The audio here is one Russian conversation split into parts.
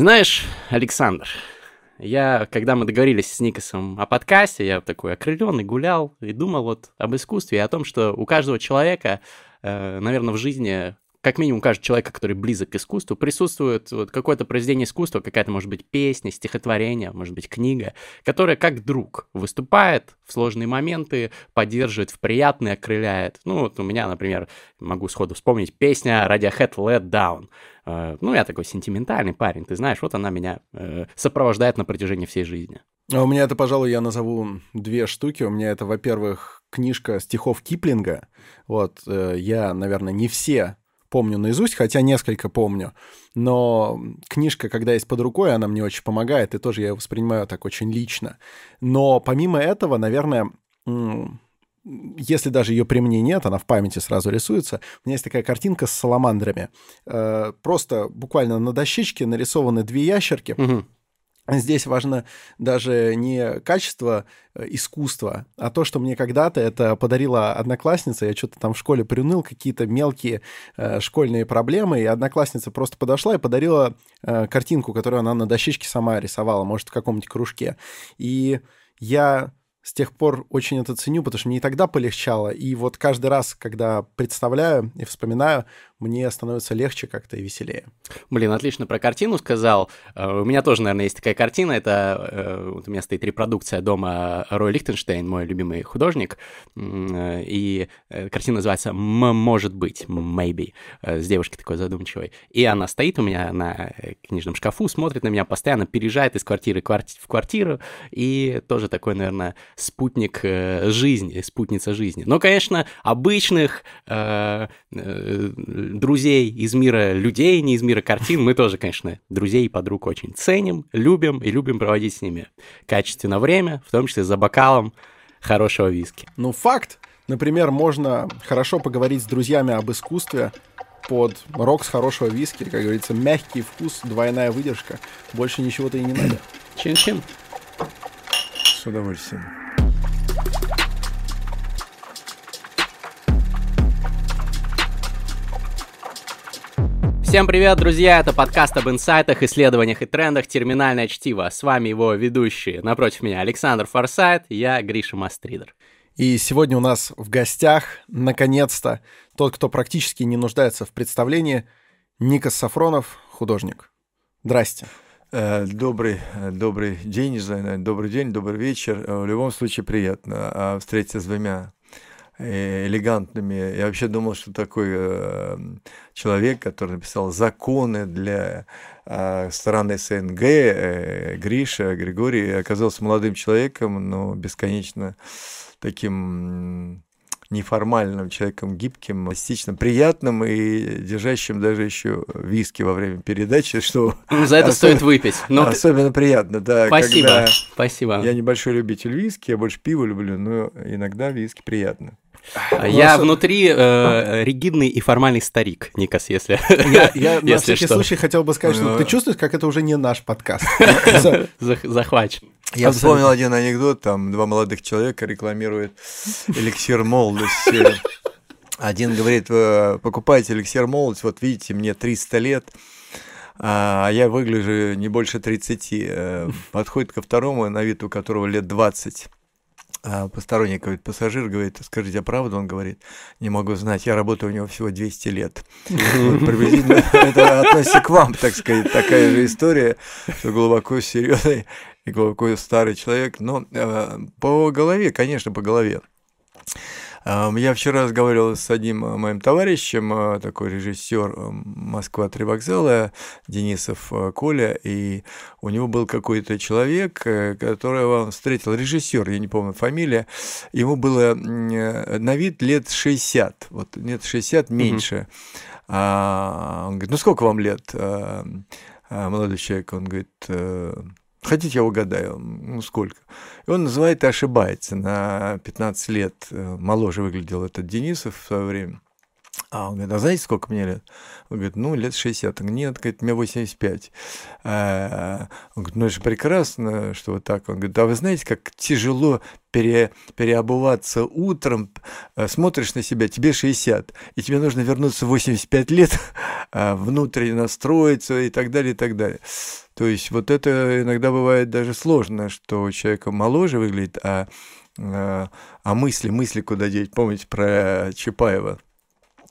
Знаешь, Александр, я, когда мы договорились с Никосом о подкасте, я такой окрыленный гулял и думал вот об искусстве и о том, что у каждого человека, э, наверное, в жизни как минимум каждый человек, который близок к искусству, присутствует вот какое-то произведение искусства, какая-то, может быть, песня, стихотворение, может быть, книга, которая как друг выступает в сложные моменты, поддерживает в приятные, окрыляет. Ну, вот у меня, например, могу сходу вспомнить песня Radiohead Let Down. Э, ну, я такой сентиментальный парень, ты знаешь, вот она меня э, сопровождает на протяжении всей жизни. А у меня это, пожалуй, я назову две штуки. У меня это, во-первых, книжка стихов Киплинга. Вот, э, я, наверное, не все помню наизусть, хотя несколько помню. Но книжка, когда есть под рукой, она мне очень помогает, и тоже я ее воспринимаю так очень лично. Но помимо этого, наверное, если даже ее при мне нет, она в памяти сразу рисуется. У меня есть такая картинка с саламандрами. Э, просто буквально на дощечке нарисованы две ящерки. Угу. Здесь важно даже не качество э, искусства, а то, что мне когда-то это подарила одноклассница. Я что-то там в школе приуныл, какие-то мелкие э, школьные проблемы, и одноклассница просто подошла и подарила э, картинку, которую она на дощечке сама рисовала, может, в каком-нибудь кружке. И я с тех пор очень это ценю, потому что мне и тогда полегчало. И вот каждый раз, когда представляю и вспоминаю, мне становится легче как-то и веселее. Блин, отлично про картину сказал. Э, у меня тоже, наверное, есть такая картина. Это э, вот у меня стоит репродукция дома Рой Лихтенштейн, мой любимый художник. Э, и картина называется «Может быть», «Maybe», с девушкой такой задумчивой. И она стоит у меня на книжном шкафу, смотрит на меня, постоянно переезжает из квартиры в квартиру. И тоже такой, наверное, спутник жизни, спутница жизни. Но, конечно, обычных друзей из мира людей, не из мира картин, мы тоже, конечно, друзей и подруг очень ценим, любим и любим проводить с ними качественно время, в том числе за бокалом хорошего виски. Ну, факт. Например, можно хорошо поговорить с друзьями об искусстве под рок с хорошего виски, как говорится, мягкий вкус, двойная выдержка. Больше ничего-то и не надо. Чин-чин. С удовольствием. Всем привет, друзья! Это подкаст об инсайтах, исследованиях и трендах «Терминальное чтиво». С вами его ведущие. Напротив меня Александр Форсайт, я Гриша Мастридер. И сегодня у нас в гостях, наконец-то, тот, кто практически не нуждается в представлении, Никас Сафронов, художник. Здрасте. Э, добрый, э, добрый день, не знаю, добрый день, добрый вечер. Э, в любом случае приятно встретиться с двумя элегантными. Я вообще думал, что такой э, человек, который написал законы для э, страны СНГ, э, Гриша, Григорий, оказался молодым человеком, но бесконечно таким неформальным человеком, гибким, пластичным, приятным и держащим даже еще виски во время передачи, что... Ну, за это особенно, стоит выпить. Но... Особенно приятно, да. Спасибо, спасибо. Я небольшой любитель виски, я больше пива люблю, но иногда виски приятно. А я нас... внутри э, ригидный и формальный старик, Никас, если Я, я на всякий что. случай хотел бы сказать, что ты чувствуешь, как это уже не наш подкаст. Захвачен. Я вспомнил один анекдот, там два молодых человека рекламируют эликсир молодости. Один говорит, покупайте эликсир молодости, вот видите, мне 300 лет, а я выгляжу не больше 30. Э, подходит ко второму, на вид у которого лет 20 а посторонний говорит, пассажир говорит, скажите, а правда? Он говорит, не могу знать, я работаю у него всего 200 лет. приблизительно это относится к вам, так сказать, такая же история, что глубоко серьезный и глубоко старый человек, но э, по голове, конечно, по голове. Я вчера разговаривал с одним э, моим товарищем, э, такой режиссер э, Москва-3 вокзала, Денисов Коля, и у него был какой-то человек, которого он встретил, режиссер, я не помню фамилия, ему было на вид лет 60, вот лет 60 меньше. Mm-hmm. А, он говорит, ну сколько вам лет, а, молодой человек? Он говорит, Хотите, я угадаю, ну сколько? И он называет и ошибается. На 15 лет э, моложе выглядел этот Денисов в свое время. А он говорит, а знаете, сколько мне лет? Он говорит, ну, лет 60. Он говорит, нет, говорит, мне 85. А, он говорит, ну, это же прекрасно, что вот так. Он говорит, а вы знаете, как тяжело пере, переобуваться утром, а, смотришь на себя, тебе 60, и тебе нужно вернуться в 85 лет, а, внутренне настроиться и так далее, и так далее. То есть вот это иногда бывает даже сложно, что у человека моложе выглядит, а, а, а мысли, мысли куда деть. Помните про Чапаева?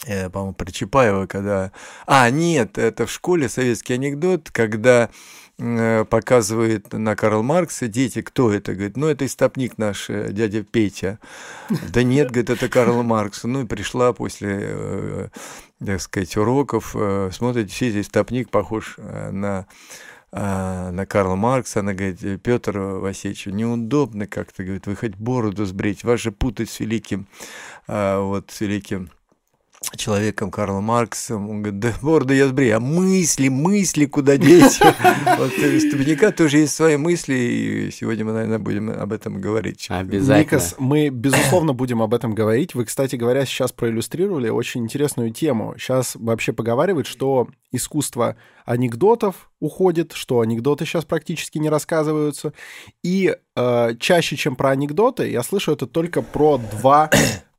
Э, по-моему, про Чапаева, когда... А, нет, это в школе советский анекдот, когда э, показывает на Карл Маркса, дети, кто это? Говорит, ну, это истопник наш, э, дядя Петя. Да нет, говорит, это Карл Маркс. Ну, и пришла после, так сказать, уроков, смотрит, действительно, истопник похож на э, на Карла Маркса, она говорит, Петр Васильевич, неудобно как-то, говорит, вы хоть бороду сбрить, вас же путать с великим, вот, с великим человеком Карлом Марксом, он говорит, да бороду я сбрею, а мысли, мысли куда деть? Вот у Степняка тоже есть свои мысли, и сегодня мы, наверное, будем об этом говорить. Обязательно. Никас, мы, безусловно, будем об этом говорить. Вы, кстати говоря, сейчас проиллюстрировали очень интересную тему. Сейчас вообще поговаривают, что искусство анекдотов уходит, что анекдоты сейчас практически не рассказываются. И э, чаще, чем про анекдоты, я слышу это только про два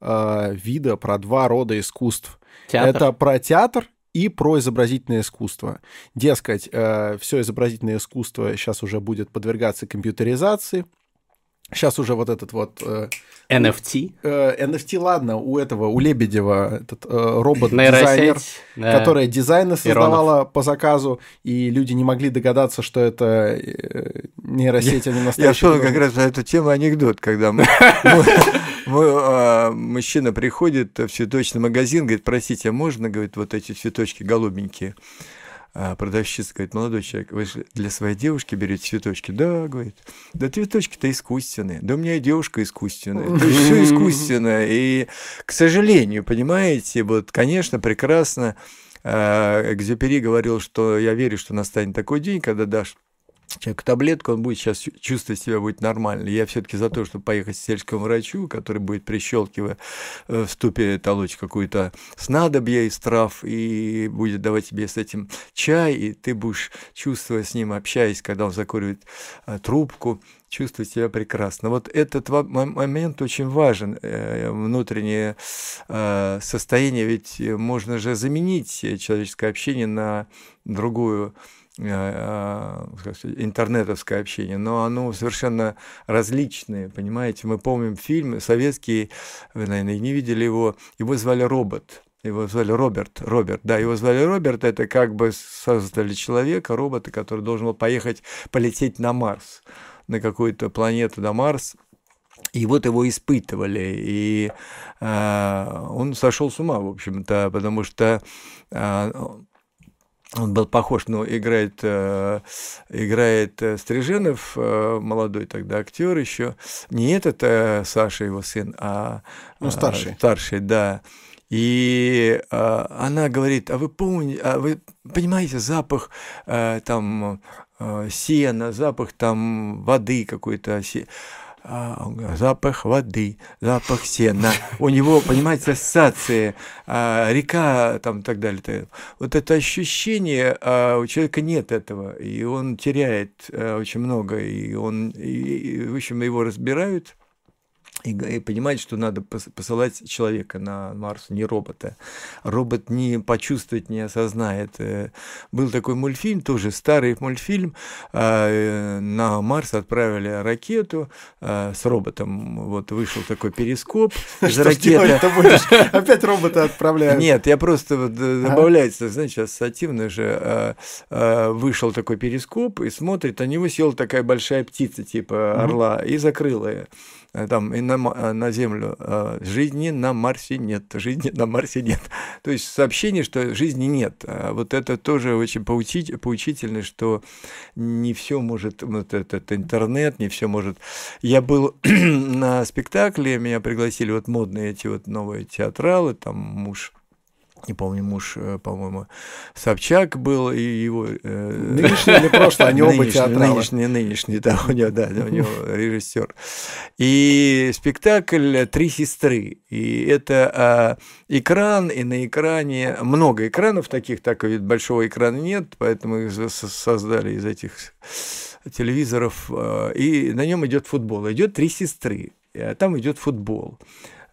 э, вида, про два рода искусств. Театр. Это про театр и про изобразительное искусство. Дескать, э, все изобразительное искусство сейчас уже будет подвергаться компьютеризации. Сейчас уже вот этот вот... Э, NFT. э, NFT, ладно, у этого, у Лебедева этот э, робот-дизайнер, да. которая дизайны создавала по заказу, и люди не могли догадаться, что это э, нейросеть, а не Я настоящий шел как раз на эту тему анекдот, когда мы, а, мужчина приходит в цветочный магазин, говорит, простите, а можно, говорит, вот эти цветочки голубенькие? А продавщица говорит, молодой человек, вы же для своей девушки берете цветочки? Да, говорит. Да цветочки-то искусственные. Да у меня и девушка искусственная. То все искусственное. И, к сожалению, понимаете, вот, конечно, прекрасно. а, Экзюпери говорил, что я верю, что настанет такой день, когда дашь человеку таблетку, он будет сейчас чувствовать себя будет нормально. Я все-таки за то, чтобы поехать к сельскому врачу, который будет прищелкивая э, в ступе толочь какую-то снадобье из трав и будет давать тебе с этим чай, и ты будешь чувствовать с ним, общаясь, когда он закуривает э, трубку, чувствовать себя прекрасно. Вот этот момент очень важен, э, внутреннее состояние, ведь можно же заменить человеческое общение на другую э, э, интернетовское общение, но оно совершенно различное, понимаете? Мы помним фильм советский, вы, наверное, не видели его, его звали «Робот». Его звали Роберт, Роберт, да, его звали Роберт, это как бы создали человека, робота, который должен был поехать, полететь на Марс, на какую-то планету, на Марс, и вот его испытывали, и э, он сошел с ума, в общем-то, потому что э, он был похож, но играет, э, играет э, Стриженов, э, молодой тогда актер еще. Не этот э, Саша, его сын, а Ну, а, старший. старший, да. И э, она говорит, а вы помните, а вы понимаете запах э, там э, сена, запах там воды какой-то, се- а, запах воды, запах сена. У него, понимаете, ассоциации, а, река там и так далее. Вот это ощущение, а, у человека нет этого, и он теряет а, очень много, и он, и, в общем, его разбирают, и, и понимать, что надо пос- посылать человека на Марс, не робота. Робот не почувствует, не осознает. Э, Был такой мультфильм, тоже старый мультфильм. а, э, На Марс отправили ракету а, с роботом. Вот вышел такой перископ из ракеты. Опять роботы отправляют. Нет, я просто вот, э, добавляется, знаете, ассоциативно же а, вышел такой перископ и смотрит, на него села такая большая птица типа орла и закрыла ее. А Там и на, а, на Землю а, жизни на Марсе нет, жизни на Марсе нет. То есть сообщение, что жизни нет. Вот это тоже очень поучить- поучительно, что не все может, вот этот интернет, не все может. Я был на спектакле, меня пригласили вот модные эти вот новые театралы, там муж не помню, муж, э, по-моему, Собчак был, и его... Э, нынешний или прошлый, они оба театралы. Нынешний, нынешний, да, у него, да, у него режиссер. И спектакль «Три сестры». И это а, экран, и на экране много экранов таких, так ведь большого экрана нет, поэтому их создали из этих телевизоров, а, и на нем идет футбол. Идет «Три сестры», а там идет футбол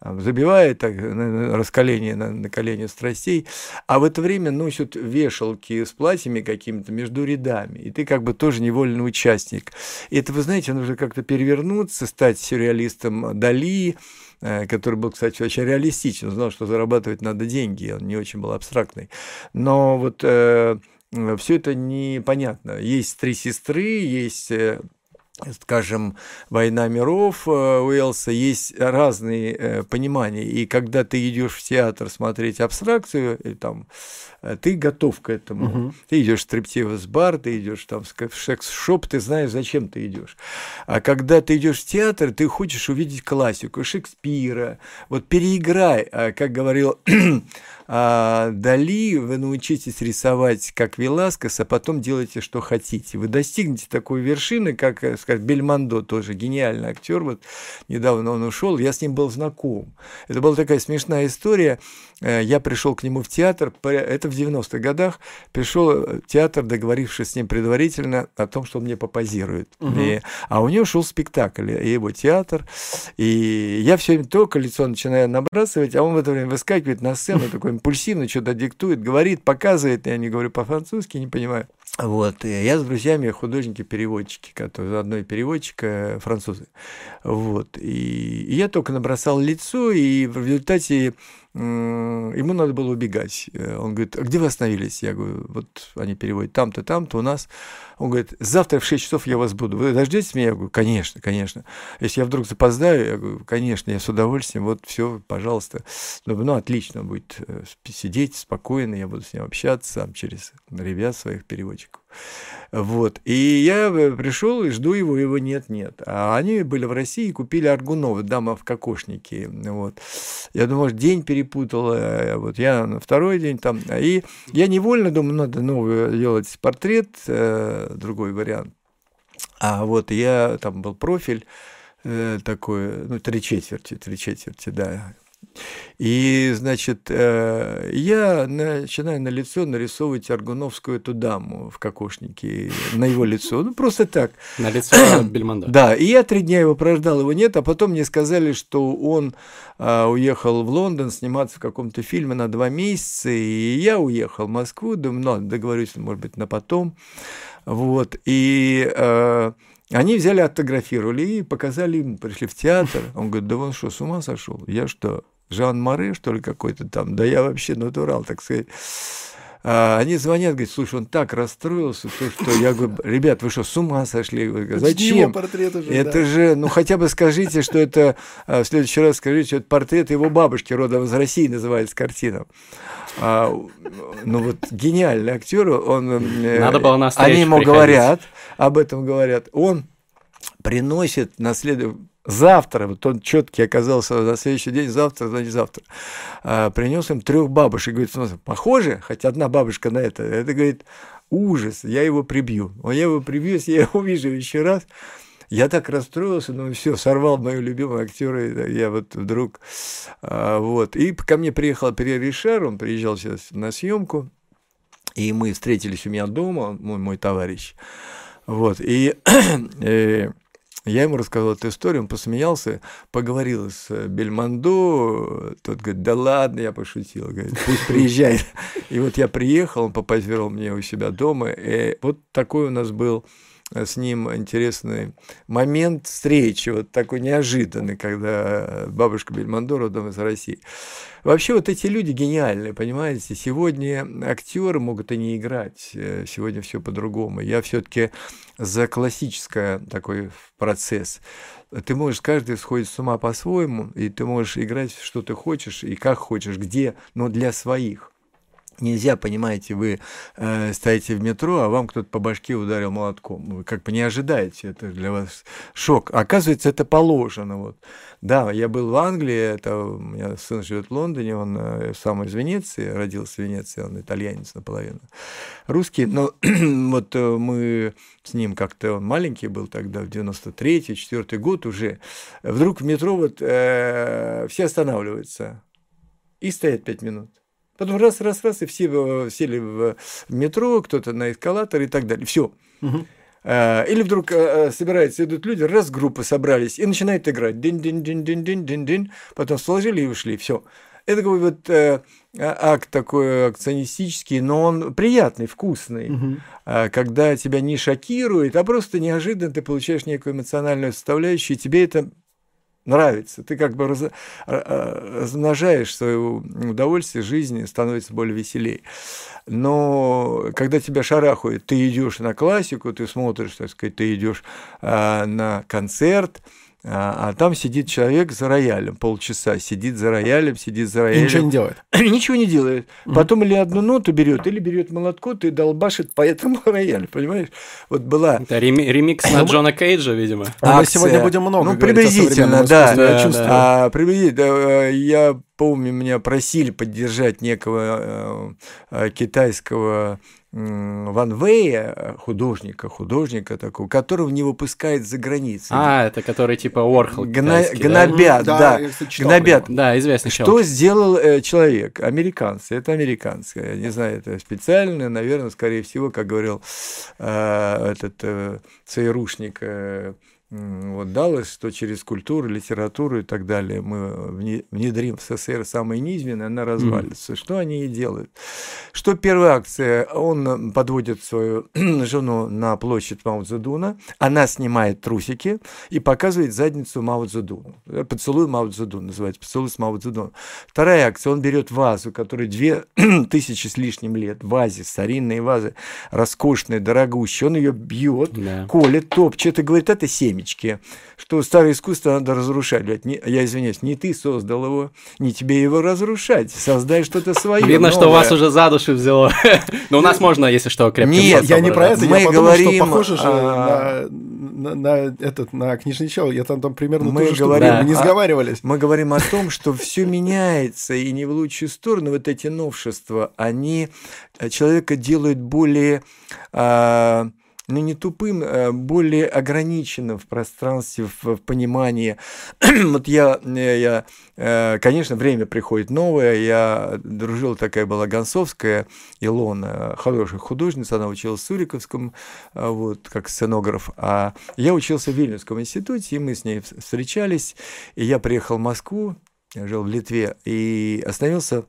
забивает так, раскаление на, на колени страстей, а в это время носят вешалки с платьями какими-то между рядами, и ты как бы тоже невольный участник. И это, вы знаете, нужно как-то перевернуться, стать сюрреалистом Дали, э, который был, кстати, очень реалистичен, знал, что зарабатывать надо деньги, он не очень был абстрактный. Но вот э, все это непонятно. Есть три сестры, есть э, скажем, «Война миров» э, Уэллса, есть разные э, понимания. И когда ты идешь в театр смотреть абстракцию, и там, э, ты готов к этому. Угу. Ты идешь в стриптивус-бар, ты идешь там в секс-шоп, ты знаешь, зачем ты идешь. А когда ты идешь в театр, ты хочешь увидеть классику Шекспира. Вот переиграй, а, как говорил а Дали вы научитесь рисовать как Веласкес, а потом делайте, что хотите. Вы достигнете такой вершины, как, э, сказать, Бельмондо, тоже гениальный актер. Вот недавно он ушел, я с ним был знаком. Это была такая смешная история. Э, я пришел к нему в театр, это в 90-х годах, пришел в театр, договорившись с ним предварительно о том, что он мне попозирует. Угу. И, а у него шел спектакль, и его театр, и я все время только лицо начинаю набрасывать, а он в это время выскакивает на сцену, такой импульсивно что-то диктует, говорит, показывает, я не говорю по-французски, не понимаю. Вот, и я с друзьями художники-переводчики, которые заодно и переводчик, э, французы. Вот, и, и я только набросал лицо, и в результате ему надо было убегать. Э, он говорит, а где вы остановились? Я говорю, вот они переводят там-то, там-то у нас. Он говорит, завтра в 6 часов я вас буду. Вы дождетесь меня? Я говорю, конечно, конечно. Если я вдруг запоздаю, я говорю, конечно, я с удовольствием, вот все, пожалуйста. Ну, ну отлично, будет э, сидеть спокойно, я буду с ним общаться сам через ребят своих переводчиков. Вот. И я э, пришел и жду его, его нет-нет. А они были в России и купили Аргунова, дама в кокошнике. Вот. Я может, день перепутал. Э, вот я на второй день там. И я невольно думаю, надо новый делать портрет, э, другой вариант. А вот я, там был профиль такой, ну, три четверти, три четверти, да, и, значит, э, я начинаю на лицо нарисовывать Аргуновскую эту даму в кокошнике, на его лицо, ну, просто так. На лицо Бельмонда. Да, и я три дня его прождал, его нет, а потом мне сказали, что он а, уехал в Лондон сниматься в каком-то фильме на два месяца, и я уехал в Москву, думаю, ну, договорюсь, может быть, на потом, вот, и э, они взяли, автографировали и показали ему, пришли в театр. Он говорит, да он что, с ума сошел? Я что, Жан Море, что ли, какой-то там? Да я вообще натурал, так сказать. А, они звонят, говорят, слушай, он так расстроился, то, что я говорю, ребят, вы что, с ума сошли? Говорю, Зачем? Портрет уже, это да. же, ну хотя бы скажите, что это, а, в следующий раз скажите, что это портрет его бабушки, родом из России называется картина. А, ну вот гениальный актер, он... Э, Надо было на Они ему приходить. говорят, об этом говорят, он приносит на следующий завтра, вот он четкий оказался на следующий день, завтра, значит завтра, а, принес им трех бабушек, говорит, смотри, похоже, хоть одна бабушка на это, это, говорит, ужас, я его прибью, а я его прибью, если я его увижу еще раз, я так расстроился, ну все, сорвал мою любимую актера, я вот вдруг, а, вот, и ко мне приехал Перьер Ришар, он приезжал сейчас на съемку, и мы встретились у меня дома, мой, мой товарищ, вот, и, и э, я ему рассказал эту историю, он посмеялся, поговорил с Бельмондо, тот говорит, да ладно, я пошутил, говорит, пусть приезжает. И вот я приехал, он попозировал мне у себя дома, и вот такой у нас был с ним интересный момент встречи, вот такой неожиданный, когда бабушка Бельмондо родом из России. Вообще вот эти люди гениальные, понимаете? Сегодня актеры могут и не играть, э, сегодня все по-другому. Я все-таки за классический такой процесс. Ты можешь, каждый сходит с ума по-своему, и ты можешь играть, что ты хочешь, и как хочешь, где, но для своих. Нельзя, понимаете, вы э, стоите в метро, а вам кто-то по башке ударил молотком. Вы как бы не ожидаете, это для вас шок. Оказывается, это положено. Вот. Да, я был в Англии, это у меня сын живет в Лондоне, он э, сам из Венеции, родился в Венеции, он итальянец наполовину. Русский, но вот э, мы с ним как-то, он маленький был тогда, в 93-й, 4 год уже, вдруг в метро вот э, все останавливаются и стоят пять минут. Потом раз, раз, раз, и все э, сели в метро, кто-то на эскалатор и так далее. Все. Угу. Или вдруг э, собираются, идут люди, раз группы собрались и начинают играть. Дин-дин-дин-дин-дин-дин-дин. Потом сложили и ушли. Все. Это такой вот э, а, акт такой акционистический, но он приятный, вкусный. Угу. Когда тебя не шокирует, а просто неожиданно ты получаешь некую эмоциональную составляющую, и тебе это нравится. Ты как бы раз, а, а, размножаешь свое удовольствие жизни, становится более веселей. Но когда тебя шарахают, ты идешь на классику, ты смотришь, так сказать, ты идешь а, на концерт, а, а там сидит человек за роялем, полчаса сидит за роялем, сидит за роялем. И ничего не делает. ничего не делает. Потом или одну ноту берет, или берет молоткот и долбашит по этому роялю, понимаешь? Вот была... Это ремикс на Джона Кейджа, видимо. А мы сегодня будем много Ну, приблизительно, да. Я чувствую. А, приблизительно. Я помню, меня просили поддержать некого э, э, китайского Ван Вэя, художника, художника такого, которого не выпускает за границей. А, это который типа Орхол Гна... Гнобят, да, да, гнобят. Да, известный Что человек. сделал э, человек? Американцы, это американцы. Я не знаю, это специально, наверное, скорее всего, как говорил э, этот э, ЦРУшник э, вот далось, что через культуру, литературу и так далее мы внедрим в СССР самые низменные, она развалится. Mm. Что они и делают? Что первая акция? Он подводит свою жену на площадь Мао Цзэдуна, она снимает трусики и показывает задницу Мао Цзэдуну. Поцелуй Мао Цзэдуна называется, поцелуй с Мао Цзэдуном. Вторая акция, он берет вазу, которая две тысячи с лишним лет, вазе, старинные вазы, роскошные, дорогущие, он ее бьет, yeah. колет, топчет и говорит, это семь семечки, что старое искусство надо разрушать. Я извиняюсь, не ты создал его, не тебе его разрушать, создай что-то свое. Видно, новое. что вас уже за душу взяло. Но у нас можно, если что, крепким Нет, я не про это, мы я подумал, что похоже же а, на, на, на этот, на книжный чел. Я там, там примерно мы тоже говорим, мы не сговаривались. Мы говорим о том, что все меняется, и не в лучшую сторону. Вот эти новшества, они человека делают более а, но не тупым, а более ограниченным в пространстве, в, в понимании. вот я, э, я, э, конечно, время приходит новое. Я дружил, такая была Гонцовская, Илона, хорошая художница, она училась в Суриковском, а, вот, как сценограф. А я учился в Вильнюсском институте, и мы с ней встречались. И я приехал в Москву, я жил в Литве, и остановился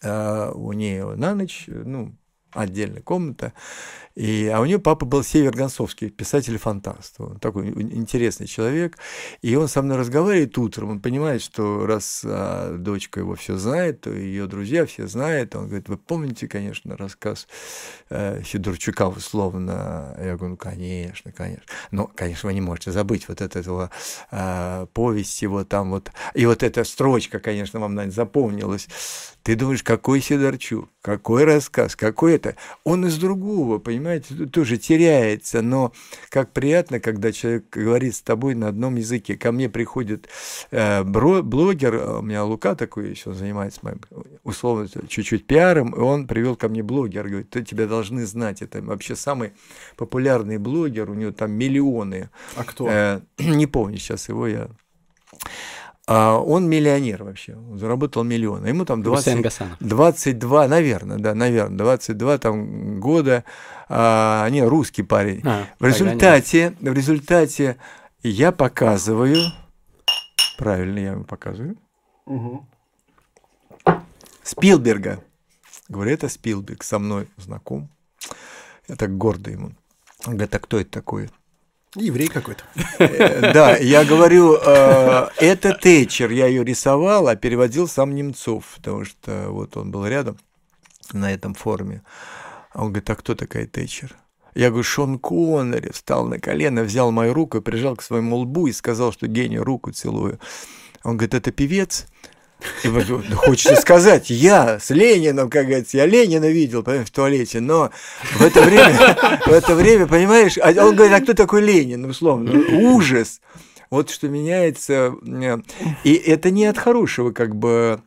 у нее на ночь, ну, отдельная комната. И, а у нее папа был Север Гонцовский, писатель-фантаст. Он такой интересный человек. И он со мной разговаривает утром. Он понимает, что раз а, дочка его все знает, то ее друзья все знают. Он говорит, вы помните, конечно, рассказ э, Федорчука условно? Я говорю, ну, конечно, конечно. Но, конечно, вы не можете забыть вот этого э, повесть его там вот. И вот эта строчка, конечно, вам, наверное, запомнилась. Ты думаешь, какой Сидорчук, какой рассказ, какой это? Он из другого, понимаете, тоже теряется, но как приятно, когда человек говорит с тобой на одном языке. Ко мне приходит э, блогер, у меня Лука такой еще занимается моим, условно, чуть-чуть пиаром, и он привел ко мне блогер, говорит, ты тебя должны знать, это вообще самый популярный блогер, у него там миллионы. А кто? Э, не помню сейчас его я а он миллионер вообще, он заработал миллион. Ему там 20, 22, наверное, да, наверное, 22 там года. А, не, русский парень. А, в результате, в результате я показываю, правильно я ему показываю, угу. Спилберга. Говорю, это Спилберг, со мной знаком. Я так гордо ему. Он говорит, а кто это такой? Еврей какой-то. Э, да, я говорю, э, это Тэтчер, я ее рисовал, а переводил сам Немцов, потому что вот он был рядом на этом форуме. А он говорит, а кто такая Тэтчер? Я говорю, Шон Коннери встал на колено, взял мою руку, прижал к своему лбу и сказал, что гению руку целую. Он говорит, это певец? И вот, хочется сказать, я с Лениным, как говорится, я Ленина видел, понимаешь, в туалете, но в это время, в это время, понимаешь, а он говорит, а кто такой Ленин, условно, ужас. Вот что меняется, и это не от хорошего, как бы,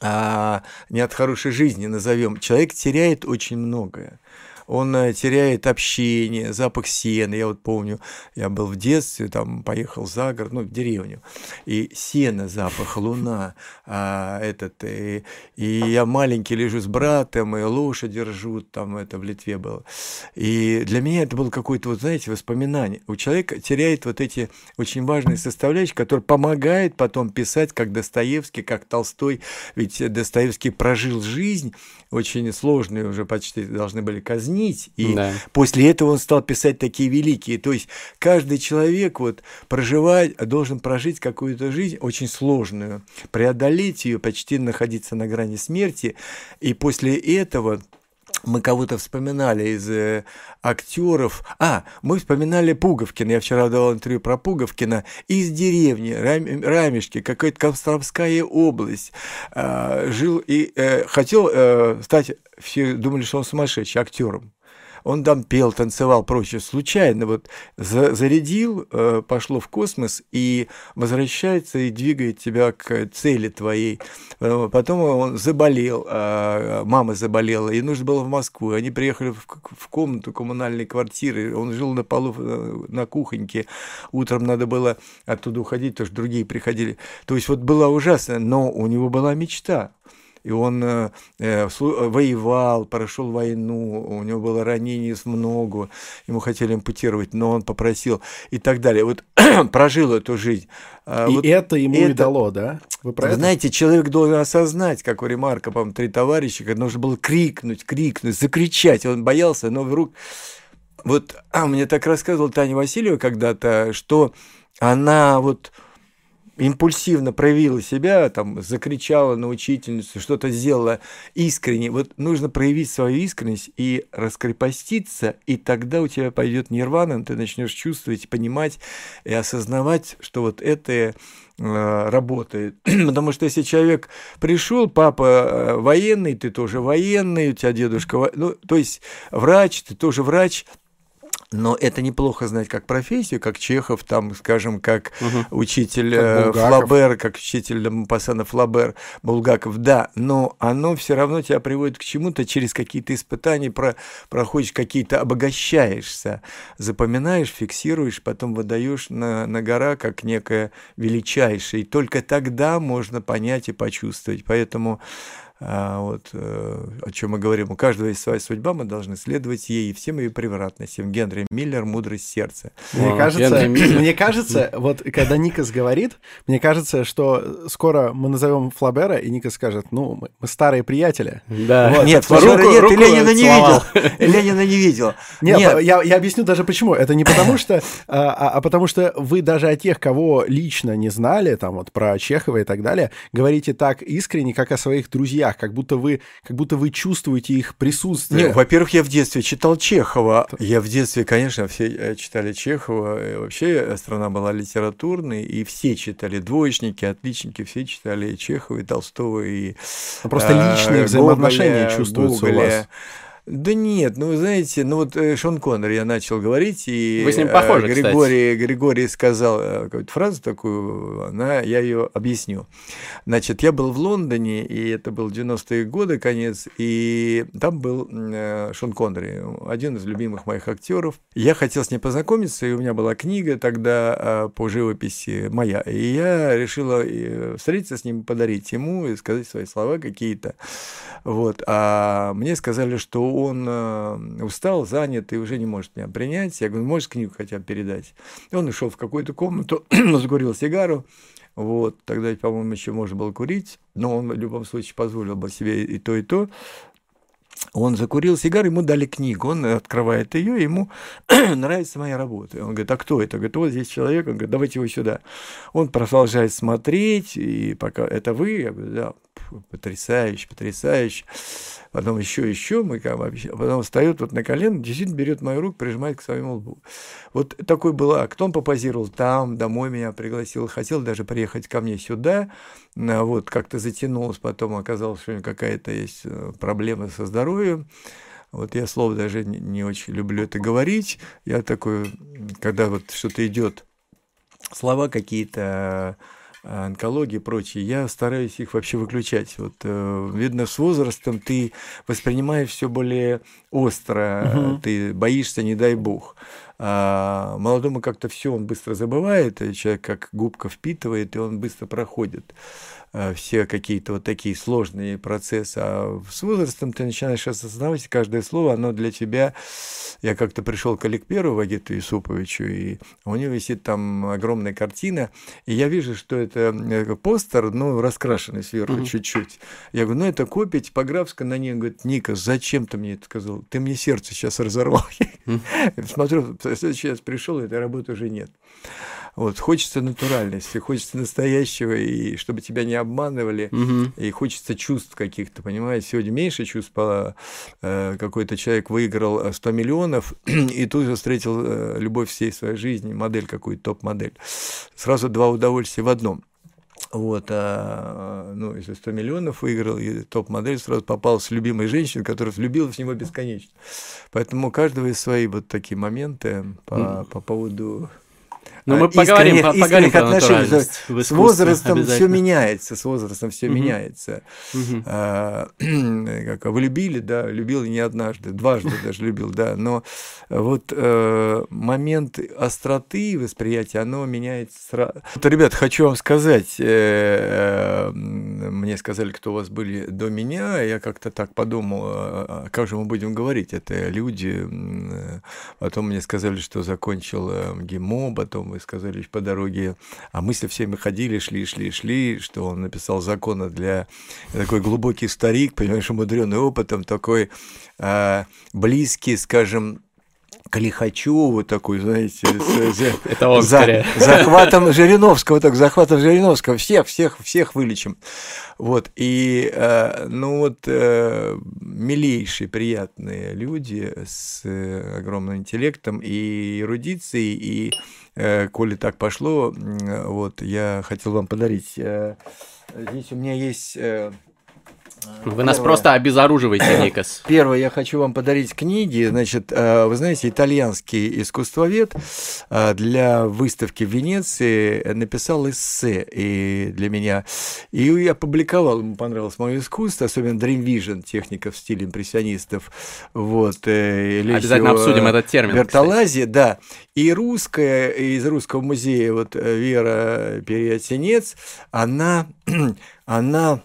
а, не от хорошей жизни назовем. Человек теряет очень многое он э, теряет общение, запах сена. Я вот помню, я был в детстве, там поехал за город, ну, в деревню, и сено, запах, луна, а, этот, и, и я маленький лежу с братом, и лошадь держу, там это в Литве было. И для меня это было какое-то, вот знаете, воспоминание. У человека теряет вот эти очень важные составляющие, которые помогают потом писать, как Достоевский, как Толстой. Ведь Достоевский прожил жизнь очень сложную, уже почти должны были казнить, казнить. И да. после этого он стал писать такие великие. То есть каждый человек вот проживает, должен прожить какую-то жизнь очень сложную, преодолеть ее, почти находиться на грани смерти. И после этого мы кого-то вспоминали из э, актеров. А, мы вспоминали Пуговкина. Я вчера давал интервью про Пуговкина. Из деревни Рам, Рамешки, какая-то Костромская область. Э, жил и э, хотел э, стать, все думали, что он сумасшедший, актером он там пел, танцевал, прочее, случайно вот за, зарядил, э, пошло в космос и возвращается и двигает тебя к цели твоей. Э, потом он заболел, э, мама заболела, и нужно было в Москву. Они приехали в, в комнату коммунальной квартиры, он жил на полу э, на кухоньке, утром надо было оттуда уходить, потому что другие приходили. То есть вот было ужасно, но у него была мечта и он э, э воевал, прошел войну, у него было ранение в ногу, ему хотели ампутировать, но он попросил и так далее. Вот прожил эту жизнь. А и вот это ему это... и дало, да? Вы про Знаете, это? человек должен осознать, как у Ремарка, по-моему, три товарища, когда нужно было крикнуть, крикнуть, закричать. Он боялся, но вдруг... Вот, а, мне так рассказывала Таня Васильева когда-то, что она вот импульсивно проявила себя, там, закричала на учительницу, что-то сделала искренне. Вот нужно проявить свою искренность и раскрепоститься, и тогда у тебя пойдет нирвана, ты начнешь чувствовать, понимать и осознавать, что вот это э, работает. Потому что если человек пришел, папа э, военный, ты тоже военный, у тебя дедушка, ну, то есть врач, ты тоже врач, но это неплохо знать как профессию, как Чехов, там, скажем, как угу. учитель как э, Флабер, как учитель Пассана Флабер, Булгаков, да, но оно все равно тебя приводит к чему-то через какие-то испытания, про, проходишь какие-то, обогащаешься, запоминаешь, фиксируешь, потом выдаешь на, на гора как некое величайшее. И только тогда можно понять и почувствовать. Поэтому вот, э, о чем мы говорим, у каждого есть своя судьба, мы должны следовать ей и всем ее превратностям. Генри Миллер «Мудрость сердца». Мне кажется, мне кажется, вот когда Никас говорит, мне кажется, что скоро мы назовем Флабера, и Никас скажет, ну, мы, мы старые приятели. Да. Вот. Нет, Флабера руку, нет, руку ты Ленина не видел. Ленина не видел. Нет, нет. Я, я объясню даже почему. Это не потому что, а, а, а потому что вы даже о тех, кого лично не знали, там вот про Чехова и так далее, говорите так искренне, как о своих друзьях глазах, как будто вы, как будто вы чувствуете их присутствие. Не, во-первых, я в детстве читал Чехова. Я в детстве, конечно, все э, читали Чехова. И вообще страна была литературной, и все читали двоечники, отличники, все читали Чехова и Толстого и ну, просто личные э, взаимоотношения Гоголя, чувствуются Гоголя. у вас. Да нет, ну, знаете, ну вот э, Шон Коннор я начал говорить, и Вы с ним похожи, Григорий, кстати. Григорий сказал э, какую-то фразу такую, она, я ее объясню. Значит, я был в Лондоне, и это был 90-е годы, конец, и там был э, Шон Коннери, один из любимых моих актеров. Я хотел с ним познакомиться, и у меня была книга тогда по живописи моя, и я решила встретиться с ним, подарить ему и сказать свои слова какие-то. Вот. А мне сказали, что он э, устал, занят и уже не может меня принять. Я говорю, можешь книгу хотя бы передать? И он ушел в какую-то комнату, закурил сигару. Вот, тогда, по-моему, еще можно было курить, но он в любом случае позволил бы себе и то, и то. Он закурил сигару, ему дали книгу, он открывает ее, ему нравится моя работа. Он говорит, а кто это? Говорит, вот здесь человек, он говорит, давайте его сюда. Он продолжает смотреть, и пока это вы, я говорю, да, потрясающе, потрясающе. Потом еще, еще, мы как а потом встает вот на колено, действительно берет мою руку, прижимает к своему лбу. Вот такой был акт. Он попозировал там, домой меня пригласил, хотел даже приехать ко мне сюда, а вот как-то затянулось, потом оказалось, что какая-то есть э, проблема со здоровьем. Вот я слово даже не очень люблю это говорить. Я такой, когда вот что-то идет, слова какие-то Э, онкологии и прочее, я стараюсь их вообще выключать. Вот, э, видно, с возрастом ты воспринимаешь все более остро, угу. ты боишься, не дай бог. А молодому как-то все он быстро забывает, человек как губка впитывает, и он быстро проходит. Э, все какие-то вот такие сложные процессы. А с возрастом ты начинаешь осознавать, каждое слово, оно для тебя... Я как-то пришел к Олегперу Вагиту Исуповичу, и у него висит там огромная картина, и я вижу, что это э, постер, ну, раскрашенный сверху mm-hmm. чуть-чуть. Я говорю, ну, это копия типографская на ней. Он говорит, Ника, зачем ты мне это сказал? Ты мне сердце сейчас разорвал. Mm-hmm. Смотрю, следующий раз пришел, этой работы уже нет. Вот, хочется натуральности, хочется настоящего, и чтобы тебя не обманывали, угу. и хочется чувств каких-то, понимаете? Сегодня меньше чувств, э, какой-то человек выиграл 100 э, миллионов, и тут же встретил э, любовь всей своей жизни, модель какую-то, топ-модель. Сразу два удовольствия в одном. Вот, а, ну, если 100 миллионов выиграл, и топ-модель сразу попал с любимой женщиной, которая влюбилась в него бесконечно. Поэтому у каждого есть свои вот такие моменты по, по поводу ну, мы поговорим, искренних, поговорим искренних отношений. С возрастом все меняется, с возрастом все угу. меняется. Угу. А, как, вы любили, да, любил не однажды, дважды даже любил, да, но вот э, момент остроты восприятия, оно меняется сразу. Вот, ребят, хочу вам сказать, э, э, мне сказали, кто у вас были до меня, я как-то так подумал, а, а как же мы будем говорить, это люди, потом мне сказали, что закончил э, ГИМО, потом мы сказали по дороге, а мысли все мы ходили, шли, шли, шли, что он написал законы для такой глубокий старик, понимаешь, умудренный опытом, такой э, близкий, скажем, к лихачу, вот такой, знаете, с, за, захватом Жириновского, так, захватом Жириновского, всех, всех, всех вылечим. Вот, и, э, ну вот, э, милейшие, приятные люди с э, огромным интеллектом и эрудицией, и коли так пошло, вот я хотел вам подарить. Здесь у меня есть вы Первое. нас просто обезоруживаете, Никас. Первое, я хочу вам подарить книги. Значит, вы знаете, итальянский искусствовед для выставки в Венеции написал эссе и для меня. И я опубликовал, ему понравилось мое искусство, особенно Dream Vision, техника в стиле импрессионистов. Вот, Обязательно обсудим этот термин. Вертолази, да. И русская, из русского музея, вот Вера Переотенец, она, она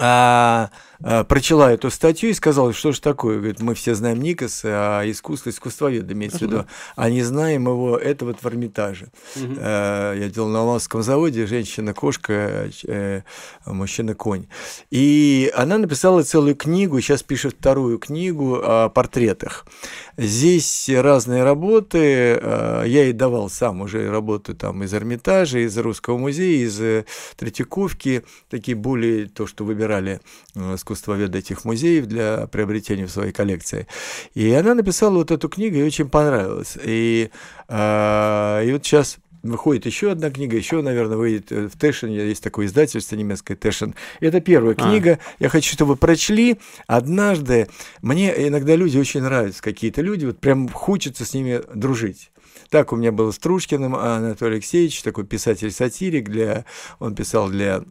а, а, прочла эту статью и сказала, что же такое. Говорит, мы все знаем Никаса, а искусство, искусствовед имеется в виду, а не знаем его, это вот в Эрмитаже. А, я делал на Алмазском заводе, женщина-кошка, э, мужчина-конь. И она написала целую книгу, сейчас пишет вторую книгу о портретах. Здесь разные работы, я ей давал сам уже работы там из Эрмитажа, из Русского музея, из э, Третьяковки, такие более то, что выбирали выбирали искусствоведы этих музеев для приобретения в своей коллекции. И она написала вот эту книгу, и очень понравилась. И, э, и вот сейчас выходит еще одна книга, еще, наверное, выйдет э, в Тэшен, есть такое издательство немецкое Тэшен. Это первая а. книга, я хочу, чтобы вы прочли. Однажды, мне иногда люди очень нравятся, какие-то люди, вот прям хочется с ними дружить. Так у меня был с Трушкиным Анатолий Алексеевич, такой писатель-сатирик, для, он писал для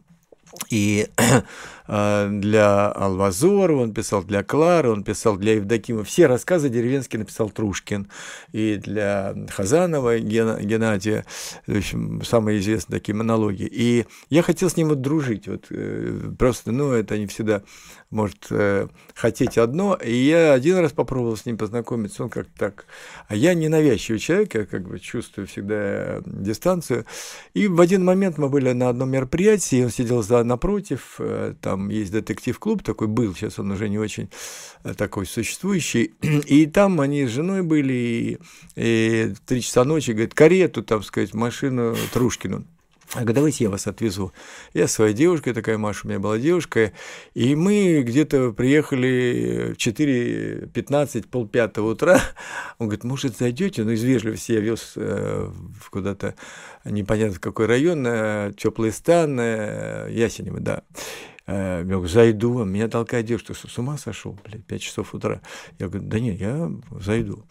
и э, для Алвазорова, он писал для Клары, он писал для Евдокима. Все рассказы деревенские написал Трушкин. И для Хазанова Геннадия, в общем, самые известные такие монологи. И я хотел с ним вот дружить. Вот, э, просто, ну, это не всегда может э, хотеть одно. И я один раз попробовал с ним познакомиться, он как-то так. А я ненавязчивый человек, я как бы чувствую всегда дистанцию. И в один момент мы были на одном мероприятии, он сидел за напротив, э, там есть детектив-клуб такой был, сейчас он уже не очень э, такой существующий. И там они с женой были, и, и три часа ночи, говорит, карету, там сказать, машину Трушкину. Я говорю, давайте я вас отвезу. Я своей девушкой, такая Маша у меня была девушка, и мы где-то приехали в 4.15, полпятого утра. Он говорит, может, зайдете? Ну, из вежливости я вез э, куда-то непонятно в какой район, э, теплый стан, э, Ясенево, да. Я говорю, зайду, а меня толкает девушка, что с ума сошел, блядь, 5 часов утра. Я говорю, да нет, я зайду.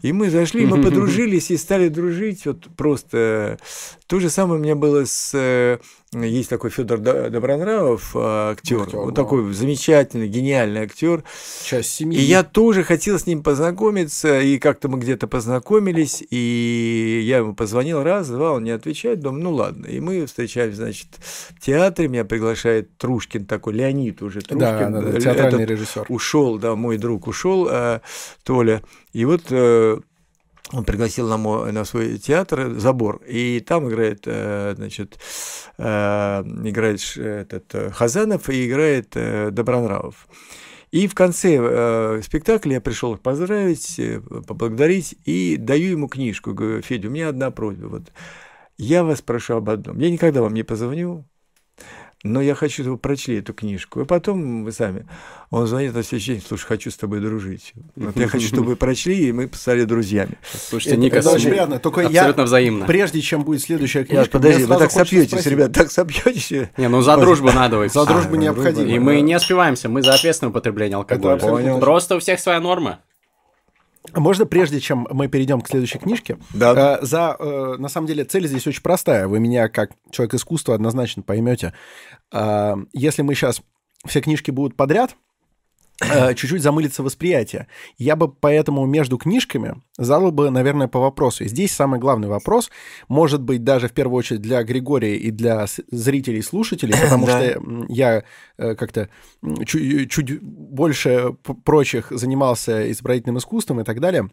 И мы зашли, мы подружились и стали дружить, вот просто. То же самое у меня было с есть такой Федор Добронравов, актер, актер вот да. такой замечательный, гениальный актер. Часть семьи. И я тоже хотел с ним познакомиться, и как-то мы где-то познакомились, и я ему позвонил раз, два, он не отвечает, думаю, ну ладно. И мы встречаемся, значит, в театре, меня приглашает Трушкин такой, Леонид уже Трушкин. Да, да, да театральный режиссер. Ушел, да, мой друг ушел, а, Толя. И вот э, он пригласил на, мой, на свой театр «Забор», и там играет, э, значит, э, играет этот э, Хазанов и играет Добронравов. И в конце спектакля я пришел поздравить, поблагодарить и даю ему книжку. Говорю, Федя, у меня одна просьба. Вот. Я вас прошу об одном. Я никогда вам не позвоню, но я хочу, чтобы вы прочли эту книжку. И потом вы сами. Он звонит на следующий день, слушай, хочу с тобой дружить. Вот я хочу, чтобы вы прочли, и мы стали друзьями. Слушайте, Ника, это очень приятно. Только абсолютно я, взаимно. Прежде чем будет следующая книжка... подожди, вы так сопьетесь, ребят, так сопьетесь. Не, ну за дружбу надо. За дружбу необходимо. И мы не оспиваемся, мы за ответственное употребление алкоголя. Просто у всех своя норма. Можно, прежде чем мы перейдем к следующей книжке, да. э, за, э, на самом деле цель здесь очень простая. Вы меня как человек искусства однозначно поймете. Э, если мы сейчас все книжки будут подряд, чуть-чуть замылится восприятие. Я бы поэтому между книжками задал бы, наверное, по вопросу. И здесь самый главный вопрос, может быть, даже в первую очередь для Григория и для зрителей, слушателей, потому что я э, как-то чуть, чуть больше прочих занимался изобразительным искусством и так далее.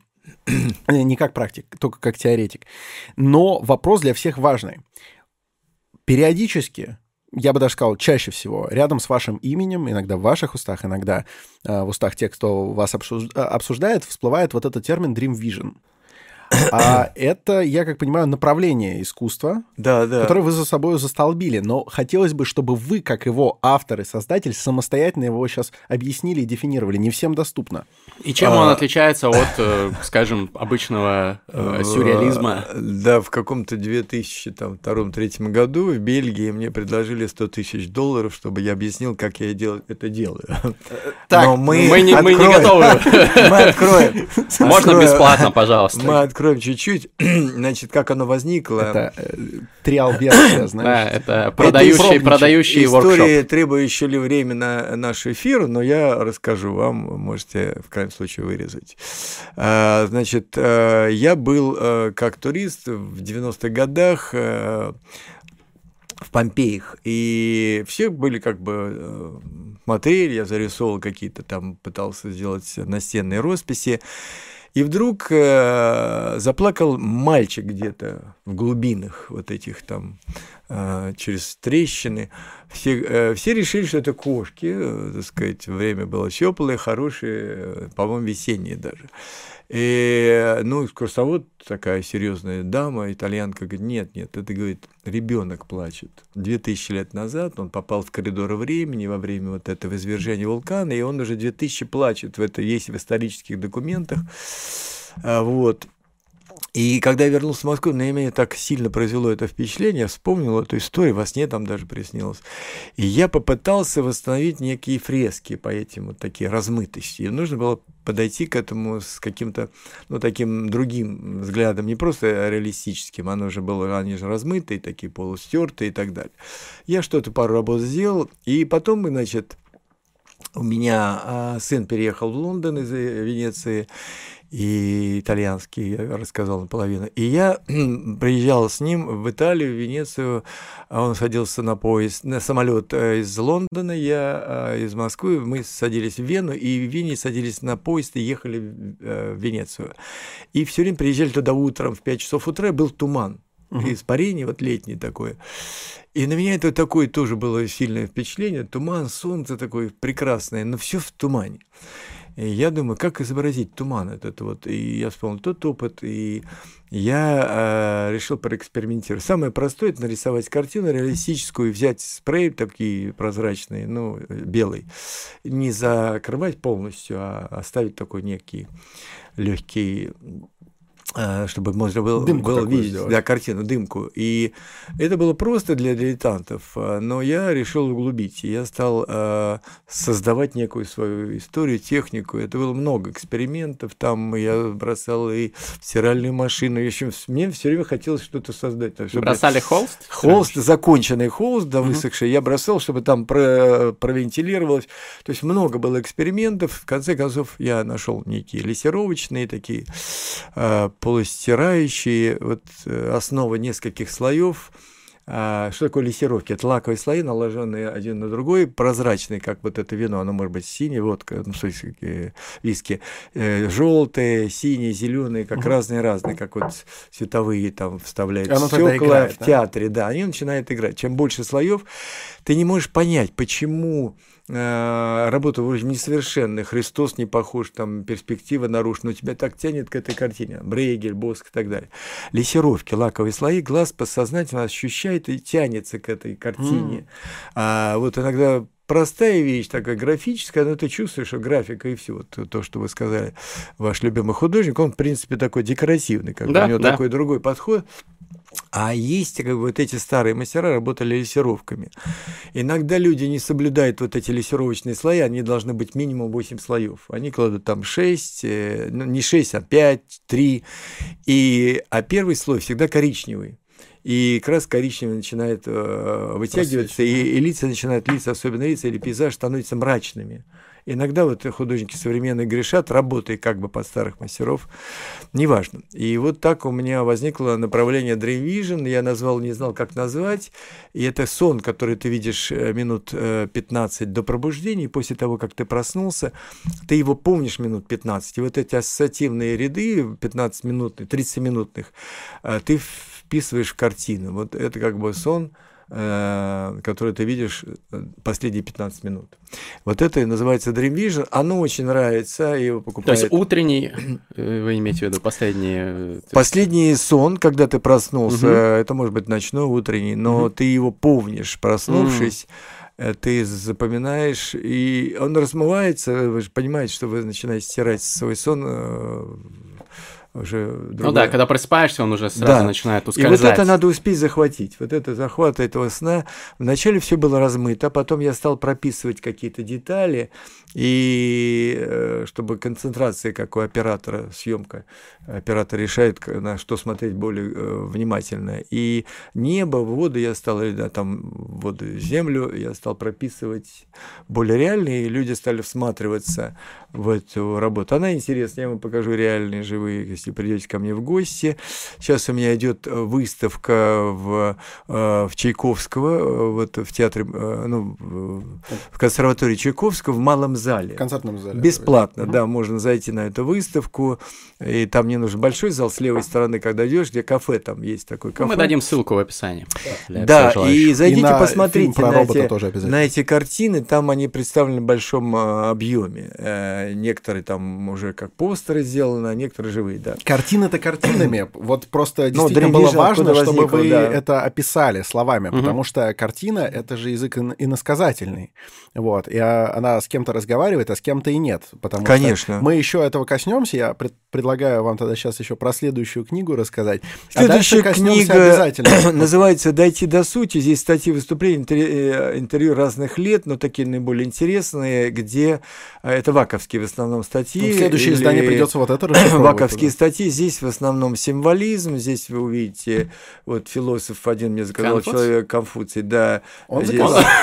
Не как практик, только как теоретик. Но вопрос для всех важный. Периодически я бы даже сказал, чаще всего рядом с вашим именем, иногда в ваших устах, иногда э, в устах тех, кто вас обсуждает, всплывает вот этот термин Dream Vision. А это, я как понимаю, направление искусства, да, да. которое вы за собой застолбили. Но хотелось бы, чтобы вы, как его автор и создатель, самостоятельно его сейчас объяснили и дефинировали. Не всем доступно. И чем а... он отличается от, скажем, обычного э, сюрреализма? Да, в каком-то 2002-2003 году в Бельгии мне предложили 100 тысяч долларов, чтобы я объяснил, как я это делаю. Так, Но мы, мы, не, мы не готовы. Мы откроем. Можно бесплатно, пожалуйста. Мы откроем чуть-чуть. Значит, как оно возникло. Это э, триал-версия, знаешь. Да, это продающий, продающий воркшоп. История требующая ли время на наш эфир, но я расскажу вам, можете в крайнем случае вырезать. А, значит, э, я был э, как турист в 90-х годах в Помпеях, и все были как бы смотрели, я зарисовал какие-то там, пытался сделать настенные росписи, и вдруг э, заплакал мальчик где-то в глубинах вот этих там э, через трещины. Все, э, все решили, что это кошки, так сказать, время было теплое, хорошее, по-моему, весеннее даже. И, ну, экскурсовод, такая серьезная дама, итальянка, говорит, нет, нет, это, говорит, ребенок плачет. Две тысячи лет назад он попал в коридор времени во время вот этого извержения вулкана, и он уже две тысячи плачет, в это есть в исторических документах. А, вот. И когда я вернулся в Москву, на меня так сильно произвело это впечатление, я вспомнил эту историю, во сне там даже приснилось. И я попытался восстановить некие фрески по этим вот такие размытости. И нужно было подойти к этому с каким-то, ну, таким другим взглядом, не просто реалистическим, оно же было, они же размытые, такие полустертые и так далее. Я что-то пару работ сделал, и потом, значит, у меня а, сын переехал в Лондон из э, Венеции, и итальянский, я рассказал наполовину. И я приезжал с ним в Италию, в Венецию, а он садился на поезд, на самолет э, из Лондона, я а, из Москвы, мы садились в Вену, и в Вене садились на поезд и ехали э, в Венецию. И все время приезжали туда утром, в 5 часов утра, был туман. Угу. испарение вот летнее такое. И на меня это такое тоже было сильное впечатление. Туман, солнце такое прекрасное, но все в тумане. И я думаю, как изобразить туман этот вот. И я вспомнил тот опыт, и я э, решил проэкспериментировать. Самое простое – это нарисовать картину реалистическую, взять спрей такие прозрачные, ну, белый, не закрывать полностью, а оставить такой некий легкий чтобы можно было, было видеть да, картину, дымку. И это было просто для дилетантов, э, но я решил углубить. Я стал э, создавать некую свою историю, технику. Это было много экспериментов. Там я бросал и стиральную машину. Еще мне все время хотелось что-то создать. Чтобы Бросали холст? Холст, законченный холст, да, высохший. Угу. Я бросал, чтобы там про, провентилировалось. То есть много было экспериментов. В конце концов, я нашел некие лессировочные такие э, полустирающие, вот э, основа нескольких слоев. А, что такое лессировки? Это лаковые слои, наложенные один на другой, прозрачные, как вот это вино, оно может быть синее, водка, ну, в смысле, э, виски, э, желтые, синие, зеленые, как разные-разные, как вот световые там вставляют стекла играет, в театре, да, они начинают играть. Чем больше слоев, ты не можешь понять, почему Э, работа вроде несовершенная, Христос не похож, там перспектива нарушена, но тебя так тянет к этой картине, Брейгель, Боск и так далее. Лессировки, лаковые слои, глаз подсознательно ощущает и тянется к этой картине. Mm. А вот иногда простая вещь, такая графическая, но ты чувствуешь, что графика и все, вот то, что вы сказали, ваш любимый художник, он, в принципе, такой декоративный, как да, у него да. такой другой подход. А есть как бы, вот эти старые мастера работали лессировками. Иногда люди не соблюдают вот эти лессировочные слои, они должны быть минимум 8 слоев. Они кладут там 6, э, ну не 6, а 5, 3. И, а первый слой всегда коричневый и как раз коричневый начинает э, вытягиваться, и, и лица начинают, лица, особенно лица или пейзаж, становятся мрачными. Иногда вот художники современные грешат, работая как бы под старых мастеров, неважно. И вот так у меня возникло направление Dream Vision, я назвал, не знал, как назвать, и это сон, который ты видишь э, минут 15 э, до пробуждения, и после того, как ты проснулся, ты его помнишь минут 15, и вот эти ассоциативные ряды 15-минутные, 30-минутных, э, ты вписываешь в картину. Вот это как бы сон, Э, который ты видишь э, последние 15 минут. Вот это и называется Dream Vision. Оно очень нравится, его покупают. То есть утренний, э, вы имеете в виду, последний... Последний сон, когда ты проснулся, угу. это может быть ночной, утренний, но угу. ты его помнишь, проснувшись, угу ты запоминаешь, и он размывается, вы же понимаете, что вы начинаете стирать свой сон уже другая... Ну да, когда просыпаешься, он уже сразу да. начинает ускользать. И вот это надо успеть захватить. Вот это захват этого сна. Вначале все было размыто, а потом я стал прописывать какие-то детали, и э, чтобы концентрация, как у оператора, съемка, оператор решает, на что смотреть более э, внимательно. И небо, воду я стал, да, там воду, землю я стал прописывать более реально, и люди стали всматриваться в эту работу. Она интересная, я вам покажу реальные живые, если придете ко мне в гости. Сейчас у меня идет выставка в, э, в Чайковского, вот в театре, ну, в консерватории Чайковского в Малом зале. В концертном зале. Бесплатно, да, можно зайти на эту выставку. И там не нужен большой зал с левой стороны, когда идешь, где кафе там есть такой кафе. Мы дадим ссылку в описании. Да, и зайдите, и посмотрите на, эти, на эти картины. Там они представлены в большом объеме. Э, некоторые там уже как постеры сделаны, а некоторые живые, да. Картины-то картинами. Вот просто ну, действительно было важно, чтобы вы это описали словами, потому что картина — это же язык иносказательный. Вот. И а, она с кем-то разговаривает, а с кем-то и нет. Потому Конечно. что мы еще этого коснемся. Я пред, предлагаю вам тогда сейчас еще про следующую книгу рассказать. А Следующая а книга называется «Дойти до сути». Здесь статьи выступления, э, интервью разных лет, но такие наиболее интересные, где э, это ваковские в основном статьи. Ну, следующее издание придется вот это Ваковские статьи. Здесь в основном символизм. Здесь вы увидите, вот философ один мне заказал, человек Конфуций, да. Он заказал?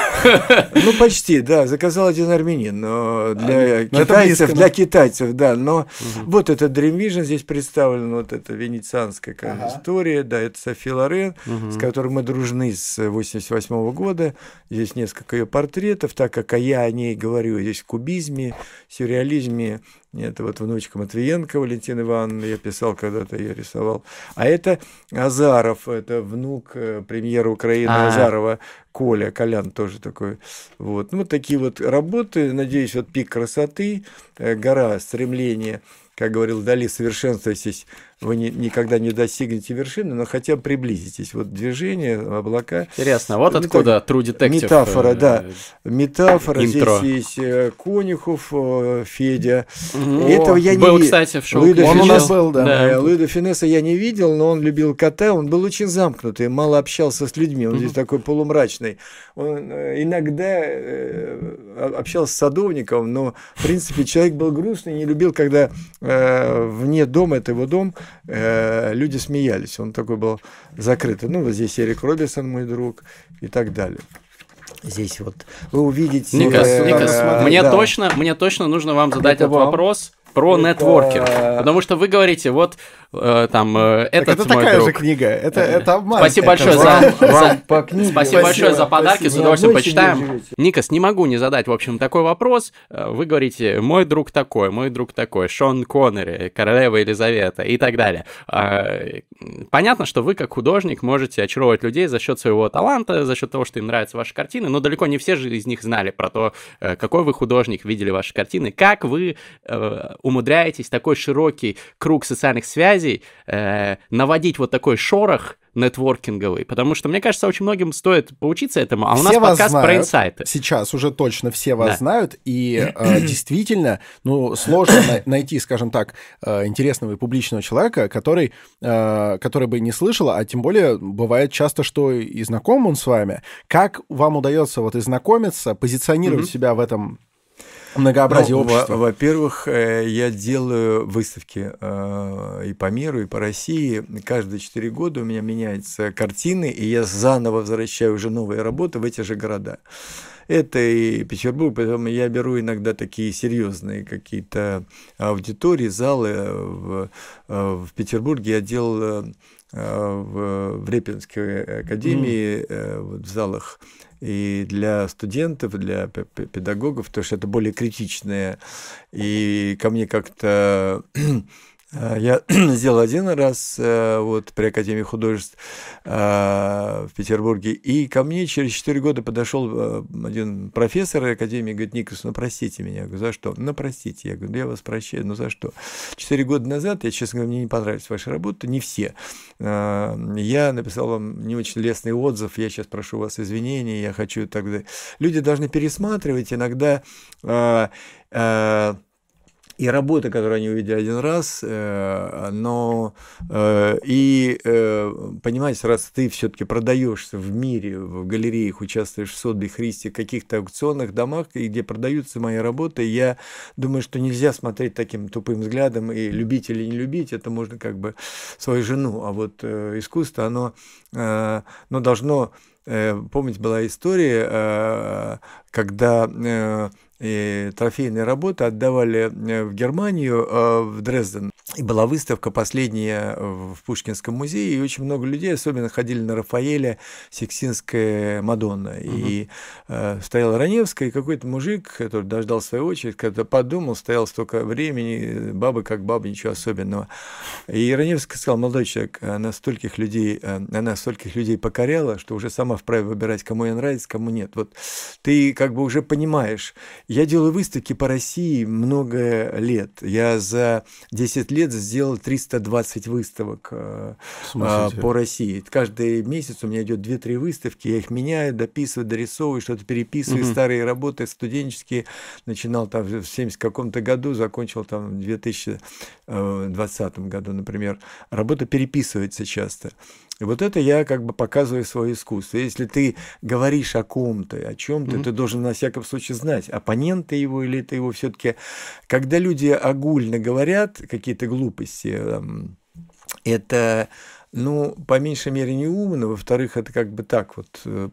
Ну, почти, да, заказал один армянин, но для а, китайцев, для китайцев, да, но угу. вот этот Dream Vision здесь представлен, вот эта венецианская ага. история, да, это Софи Лорен, угу. с которой мы дружны с 88 -го года, здесь несколько ее портретов, так как я о ней говорю, здесь в кубизме, сюрреализме, Это вот внучка Матвиенко Валентина Ивановна, я писал когда-то, я рисовал. А это Азаров, это внук э, премьера Украины А-а-а. Азарова, Коля, Колян тоже такой. Вот. Ну, вот такие вот работы, надеюсь, вот пик красоты, э, гора стремления как говорил Дали, совершенствуйтесь, вы не, никогда не достигнете вершины, но хотя бы приблизитесь. Вот движение, облака. Интересно, вот Метаф... откуда True Detective. Метафора, э, да. Метафора. Интро. Здесь есть э, Конюхов, э, Федя. О, Этого я был, не кстати, в шоу. Луида он у нас был, да. да. Луида Финесса я не видел, но он любил кота, он был очень замкнутый, мало общался с людьми, он здесь такой полумрачный. Он иногда общался с садовником, но, в принципе, человек был грустный, не любил, когда э, вне дома, это его дом, э, люди смеялись. Он такой был закрытый. Ну, вот здесь Эрик Робинсон, мой друг, и так далее. Здесь вот вы увидите... Никас, э, Никас, э, мне, да. точно, мне точно нужно вам задать этот вам? вопрос про это... нетворкинг. Потому что вы говорите, вот э, там э, этот это мой такая друг. же книга, это, э, это обман. Спасибо это большое вам, за, вам по книге. Спасибо большое за подарки, спасибо. с удовольствием почитаем. Никас, не могу не задать, в общем, такой вопрос. Э, вы говорите, мой друг такой, мой друг такой, Шон Коннери, королева Елизавета и так далее. Э, понятно, что вы как художник можете очаровывать людей за счет своего таланта, за счет того, что им нравятся ваши картины, но далеко не все же из них знали про то, э, какой вы художник, видели ваши картины, как вы умудряетесь такой широкий круг социальных связей э, наводить вот такой шорох нетворкинговый, потому что, мне кажется, очень многим стоит поучиться этому, а у все нас подкаст знают, про инсайты. Сейчас уже точно все вас да. знают, и э, действительно, ну, сложно найти, скажем так, э, интересного и публичного человека, который, э, который бы не слышал, а тем более бывает часто, что и знаком он с вами. Как вам удается вот и знакомиться, позиционировать себя в этом многообразие ну, общества? Во-первых, э, я делаю выставки э, и по миру, и по России. Каждые четыре года у меня меняются картины, и я заново возвращаю уже новые работы в эти же города. Это и Петербург, поэтому я беру иногда такие серьезные какие-то аудитории, залы. В, э, в Петербурге я делал в, в Репинской академии, mm. в залах и для студентов, для педагогов, потому что это более критичное. И ко мне как-то Э, я сделал один раз э, вот при Академии художеств э, в Петербурге, и ко мне через 4 года подошел один профессор Академии, говорит, Никас, ну простите меня. Я говорю, за что? Ну простите. Я говорю, я вас прощаю, ну за что? Четыре года назад, я, честно говоря, мне не понравились ваши работы, не все. Я написал вам не очень лестный отзыв, я сейчас прошу вас извинений, я хочу тогда... Люди должны пересматривать иногда и работа, которую они увидели один раз, э, но э, и э, понимаете, раз ты все-таки продаешься в мире, в галереях, участвуешь в Сотбе, Христе, каких-то аукционных домах, где продаются мои работы, я думаю, что нельзя смотреть таким тупым взглядом и любить или не любить, это можно как бы свою жену, а вот искусство, оно, оно должно Помните, была история, когда и трофейные работы отдавали э, в Германию, э, в Дрезден. И была выставка последняя в Пушкинском музее, и очень много людей, особенно ходили на Рафаэля, Сикстинская Мадонна. Угу. И э, стоял Раневская, и какой-то мужик, который дождал свою очередь, когда подумал, стоял столько времени, баба как баба, ничего особенного. И Раневская сказал, молодой человек, она стольких людей, э, она стольких людей покоряла, что уже сама вправе выбирать, кому ей нравится, кому нет. Вот ты как бы уже понимаешь, я делаю выставки по России много лет. Я за 10 лет сделал 320 выставок э, а, по России. Каждый месяц у меня идет 2-3 выставки. Я их меняю, дописываю, дорисовываю, что-то переписываю. Угу. Старые работы студенческие. Начинал там в 70 каком-то году, закончил там в 2020 году, например. Работа переписывается часто. И вот это я как бы показываю свое искусство. Если ты говоришь о ком-то, о чем-то, mm-hmm. ты должен на всяком случае знать, оппоненты его или это его все-таки. Когда люди огульно говорят какие-то глупости, это ну, по меньшей мере, не умно, во-вторых, это как бы так вот, э,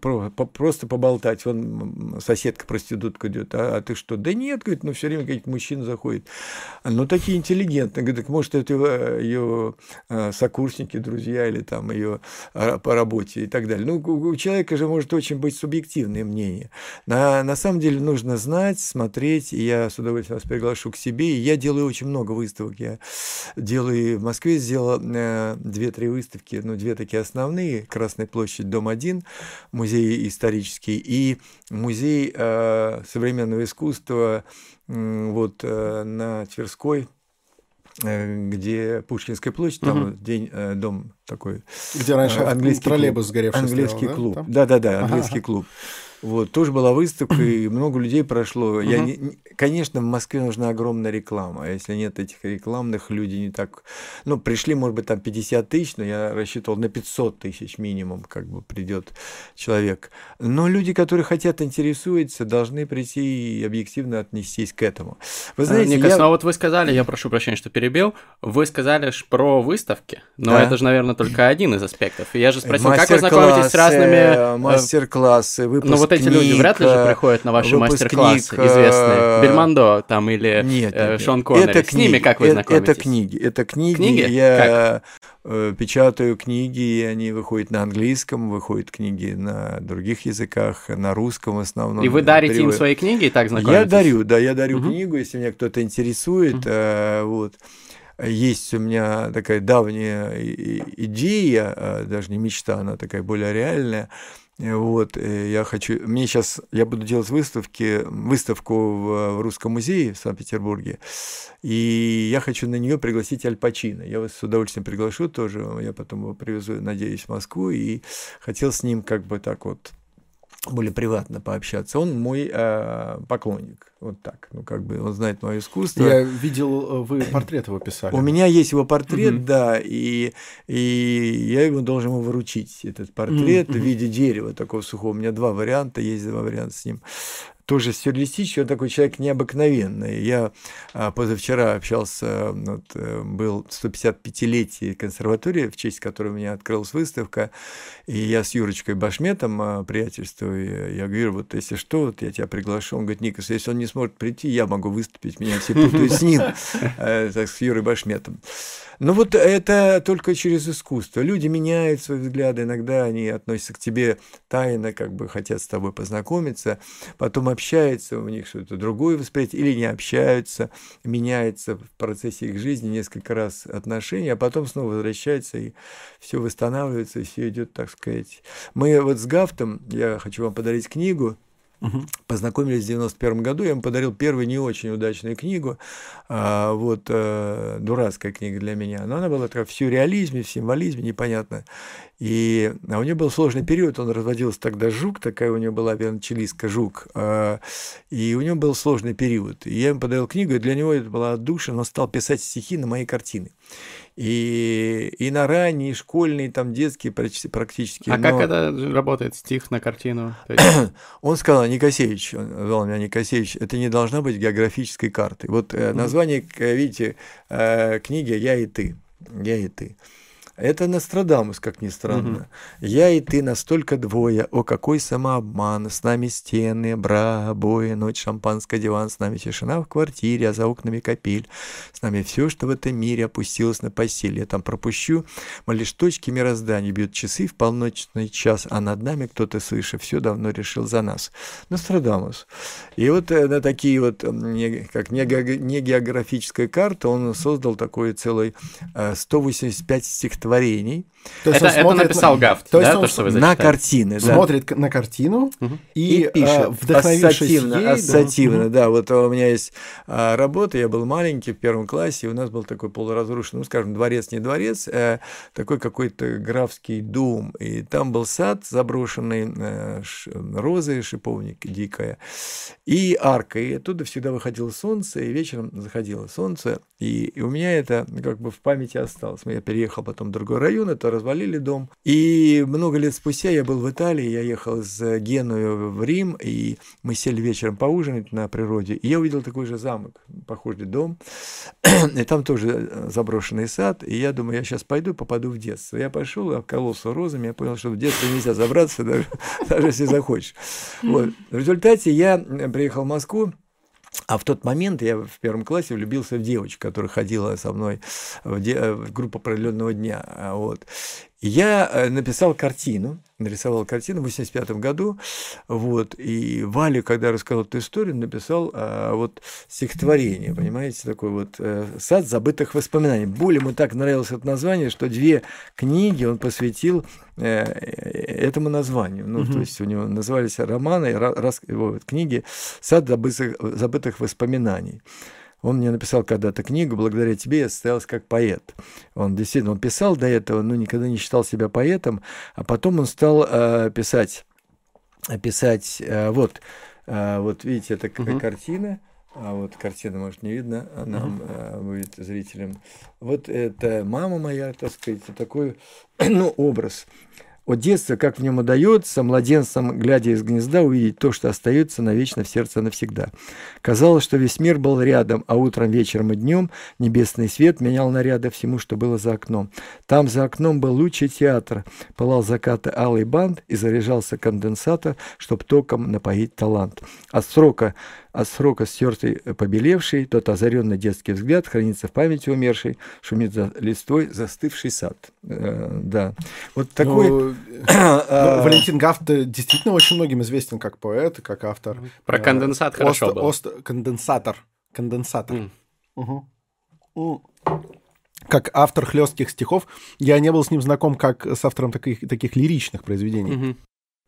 просто поболтать. Вон соседка проститутка идет, а, а ты что? Да нет, говорит, ну все время какие-то мужчины заходят. Ну, такие интеллигентные. Говорит, так может, это ее э, сокурсники, друзья или там ее а, по работе и так далее. Ну, у человека же может очень быть субъективное мнение. На, на самом деле нужно знать, смотреть, и я с удовольствием вас приглашу к себе. И я делаю очень много выставок. Я делаю в Москве, сделал э, две-три выставки, ну, две такие основные. Красная площадь, дом 1, музей исторический, и музей э, современного искусства э, вот э, на Тверской, э, где Пушкинская площадь, там угу. день, э, дом такой. Где раньше английский троллейбус сгоревший Английский стоял, клуб. Да-да-да, английский ага. клуб. Вот, тоже была выставка, и много людей прошло. Я не, конечно, в Москве нужна огромная реклама. А если нет этих рекламных, люди не так... Ну, пришли, может быть, там 50 тысяч, но я рассчитывал на 500 тысяч минимум, как бы придет человек. Но люди, которые хотят, интересуются, должны прийти и объективно отнестись к этому. Вы знаете, Никас, я... ну а вот вы сказали, я прошу прощения, что перебил, вы сказали про выставки, но да. это же, наверное, только один из аспектов. Я же спросил, как вы знакомитесь с разными... Э, мастер-классы, выпуски ну, вот эти люди вряд ли же приходят на ваши мастер-классы известные. Э, Бельмондо там или нет, э, нет, Шон Коннери. Это С ними как вы знакомитесь? Это книги. Это книги. книги? Я как? Э, печатаю книги, и они выходят на английском, выходят книги на других языках, на русском в основном. И вы дарите перевод. им свои книги и так знакомитесь? Я дарю, да, я дарю угу. книгу, если меня кто-то интересует. Угу. Э, вот есть у меня такая давняя идея, даже не мечта, она такая более реальная, вот, э, я хочу, мне сейчас, я буду делать выставки, выставку в, Русском музее в Санкт-Петербурге, и я хочу на нее пригласить Аль Пачино. Я вас с удовольствием приглашу тоже, я потом его привезу, надеюсь, в Москву, и хотел с ним как бы так вот более приватно пообщаться. Он мой э, поклонник. Вот так. Ну, как бы он знает мое искусство. Я видел, э, вы портрет его писали. У меня есть его портрет, mm-hmm. да, и, и я его должен ему выручить, этот портрет mm-hmm. в виде дерева такого сухого. У меня два варианта, есть два варианта с ним тоже сюрреалистический, он такой человек необыкновенный. Я а, позавчера общался, вот, э, был 155-летие консерватории, в честь которой у меня открылась выставка, и я с Юрочкой Башметом а, приятельствую, я говорю, вот если что, вот я тебя приглашу, он говорит, Никас, если он не сможет прийти, я могу выступить, меня все путают с ним, э, с Юрой Башметом. Ну вот это только через искусство. Люди меняют свои взгляды, иногда они относятся к тебе тайно, как бы хотят с тобой познакомиться, потом общаются, у них что-то другое восприятие, или не общаются, меняется в процессе их жизни несколько раз отношения, а потом снова возвращаются, и все восстанавливается, и все идет, так сказать. Мы вот с Гафтом, я хочу вам подарить книгу, Познакомились в 91 году, я ему подарил первую не очень удачную книгу, а, вот, а, дурацкая книга для меня, но она была такая в сюрреализме, в символизме, непонятно. И а у него был сложный период, он разводился тогда жук, такая у него была виолончелистка жук, а, и у него был сложный период. И я ему подарил книгу, и для него это была отдушина, он стал писать стихи на мои картины и, и на ранние, школьные, там детские практически. А но... как это работает, стих на картину? он сказал, Никосевич, он звал меня Никосевич, это не должна быть географической картой. Вот mm-hmm. название, видите, э, книги «Я и ты». «Я и ты». Это Нострадамус, как ни странно. Угу. Я и ты настолько двое, о какой самообман, с нами стены, бра, обои, ночь, шампанское, диван, с нами тишина в квартире, а за окнами капель, с нами все, что в этом мире опустилось на постель. Я там пропущу, мы лишь точки мироздания, бьют часы в полночный час, а над нами кто-то свыше все давно решил за нас. Нострадамус. И вот э, на такие вот, как не географическая карта, он создал такой целый 185 э, стихотворений. То есть это, это написал Гафт, то да, есть он то, что вы на картины, да. Смотрит на картину угу. и, и пишет, а, ассоциативно, ей, ассоциативно, да. да. Вот у меня есть а, работа, я был маленький в первом классе, и у нас был такой полуразрушенный, ну, скажем, дворец, не дворец, а такой какой-то графский дом, и там был сад заброшенный, а, ш, розы, шиповник дикая, и арка, и оттуда всегда выходило солнце, и вечером заходило солнце, и, и у меня это как бы в памяти осталось. Я переехал потом другой район, это развалили дом. И много лет спустя я был в Италии, я ехал из Генуи в Рим, и мы сели вечером поужинать на природе, и я увидел такой же замок, похожий дом, и там тоже заброшенный сад, и я думаю, я сейчас пойду, попаду в детство. Я пошел, обкололся розами, я понял, что в детство нельзя забраться, даже, если захочешь. В результате я приехал в Москву, а в тот момент я в первом классе влюбился в девочку, которая ходила со мной в, де- в группу определенного дня. Вот. Я э, написал картину, нарисовал картину в 85 году, вот, и Валю, когда рассказал эту историю, написал а, вот стихотворение, понимаете, такой вот э, «Сад забытых воспоминаний». Более ему так нравилось это название, что две книги он посвятил этому названию. Ну, угу. то есть у него назывались романы, рас, его книги «Сад забытых, забытых воспоминаний». Он мне написал когда-то книгу, благодаря тебе я состоялся как поэт. Он действительно, он писал до этого, но никогда не считал себя поэтом, а потом он стал э, писать, писать, э, вот, э, вот видите, это угу. картина, а вот картина, может, не видно нам, uh-huh. будет зрителям. Вот это мама моя, так сказать, такой, ну, образ от детства, как в нем удается, младенцам, глядя из гнезда, увидеть то, что остается навечно в сердце навсегда. Казалось, что весь мир был рядом, а утром, вечером и днем небесный свет менял наряды всему, что было за окном. Там за окном был лучший театр, пылал закаты алый бант и заряжался конденсатор, чтоб током напоить талант. От срока от срока стертый побелевший, тот озаренный детский взгляд хранится в памяти умершей, шумит за листвой застывший сад. Э, да. Вот такой... Ну, ну, Валентин Гафт действительно очень многим известен как поэт, как автор. Про конденсат хорошо был. Конденсатор. Конденсатор. Как автор хлестких стихов, я не был с ним знаком как с автором таких, таких лиричных произведений.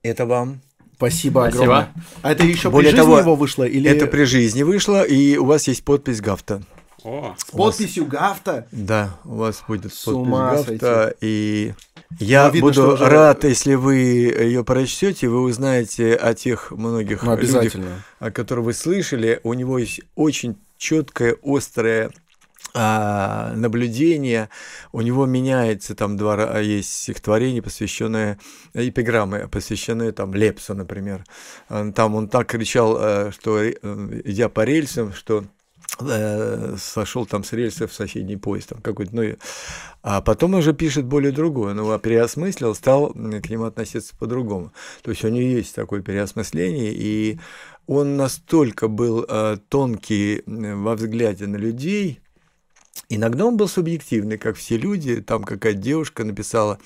Это вам Спасибо, Спасибо огромное. А это еще Более при жизни того, его вышло? Или... Это при жизни вышло, и у вас есть подпись Гафта. О, С подписью вас... Гафта? Да, у вас будет С подпись Гафта, сойти. и я ну, видно, буду уже... рад, если вы ее прочтете, вы узнаете о тех многих ну, людях, о которых вы слышали. У него есть очень четкая, острая а, наблюдение, у него меняется, там два есть стихотворение, посвященное эпиграммы, посвященные там Лепсу, например. Там он так кричал, э, что э, идя по рельсам, что э, сошел там с рельсов соседний поезд там какой-то, ну, а потом уже пишет более другое, но ну, переосмыслил, стал к нему относиться по-другому. То есть у него есть такое переосмысление, и он настолько был тонкий во взгляде на людей, Иногда он был субъективный, как все люди. Там какая-то девушка написала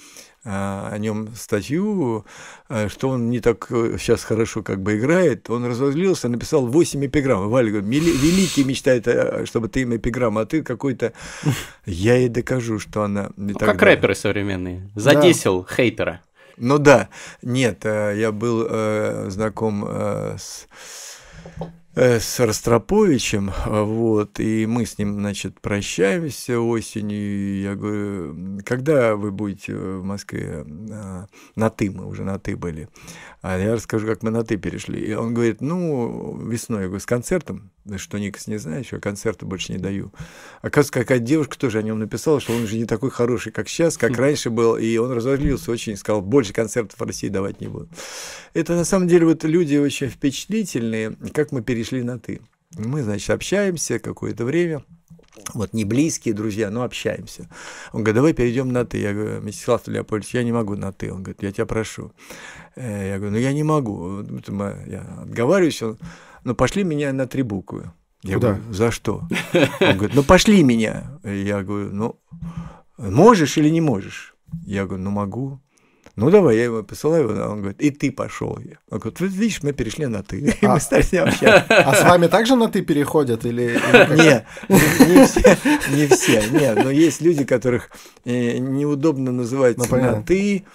э, о нем статью, э, что он не так сейчас э, хорошо как бы играет. Он разозлился, написал 8 эпиграмм. Валя говорит, великий мечтает, чтобы ты им эпиграмм, а ты какой-то... Я ей докажу, что она не ну. Как рэперы современные. Задесил да. хейтера. Ну да, нет, я был знаком с с Ростроповичем, вот, и мы с ним, значит, прощаемся осенью, я говорю, когда вы будете в Москве, а, на «ты», мы уже на «ты» были, а я расскажу, как мы на «ты» перешли, и он говорит, ну, весной, я говорю, с концертом, что Никас не знает, что концерты больше не даю. Оказывается, какая девушка тоже о нем написала, что он уже не такой хороший, как сейчас, как раньше был, и он разозлился очень, сказал, больше концертов в России давать не буду. Это на самом деле вот люди очень впечатлительные, как мы перешли на «ты». Мы, значит, общаемся какое-то время, вот не близкие друзья, но общаемся. Он говорит, давай перейдем на ты. Я говорю, Мстислав Леопольдович, я не могу на ты. Он говорит, я тебя прошу. Э, я говорю, ну я не могу. Я отговариваюсь. Он, ну пошли меня на три буквы. Я Куда? говорю, за что? Он говорит, ну пошли меня. Я говорю, ну можешь или не можешь? Я говорю, ну могу. Ну давай, я его посылаю, он говорит, и ты пошел. Он говорит, вот видишь, мы перешли на ты, и мы стали с ним общаться. А с вами также на ты переходят или? Нет, не все, не все, нет, но есть люди, которых э, неудобно называть ну, на ты.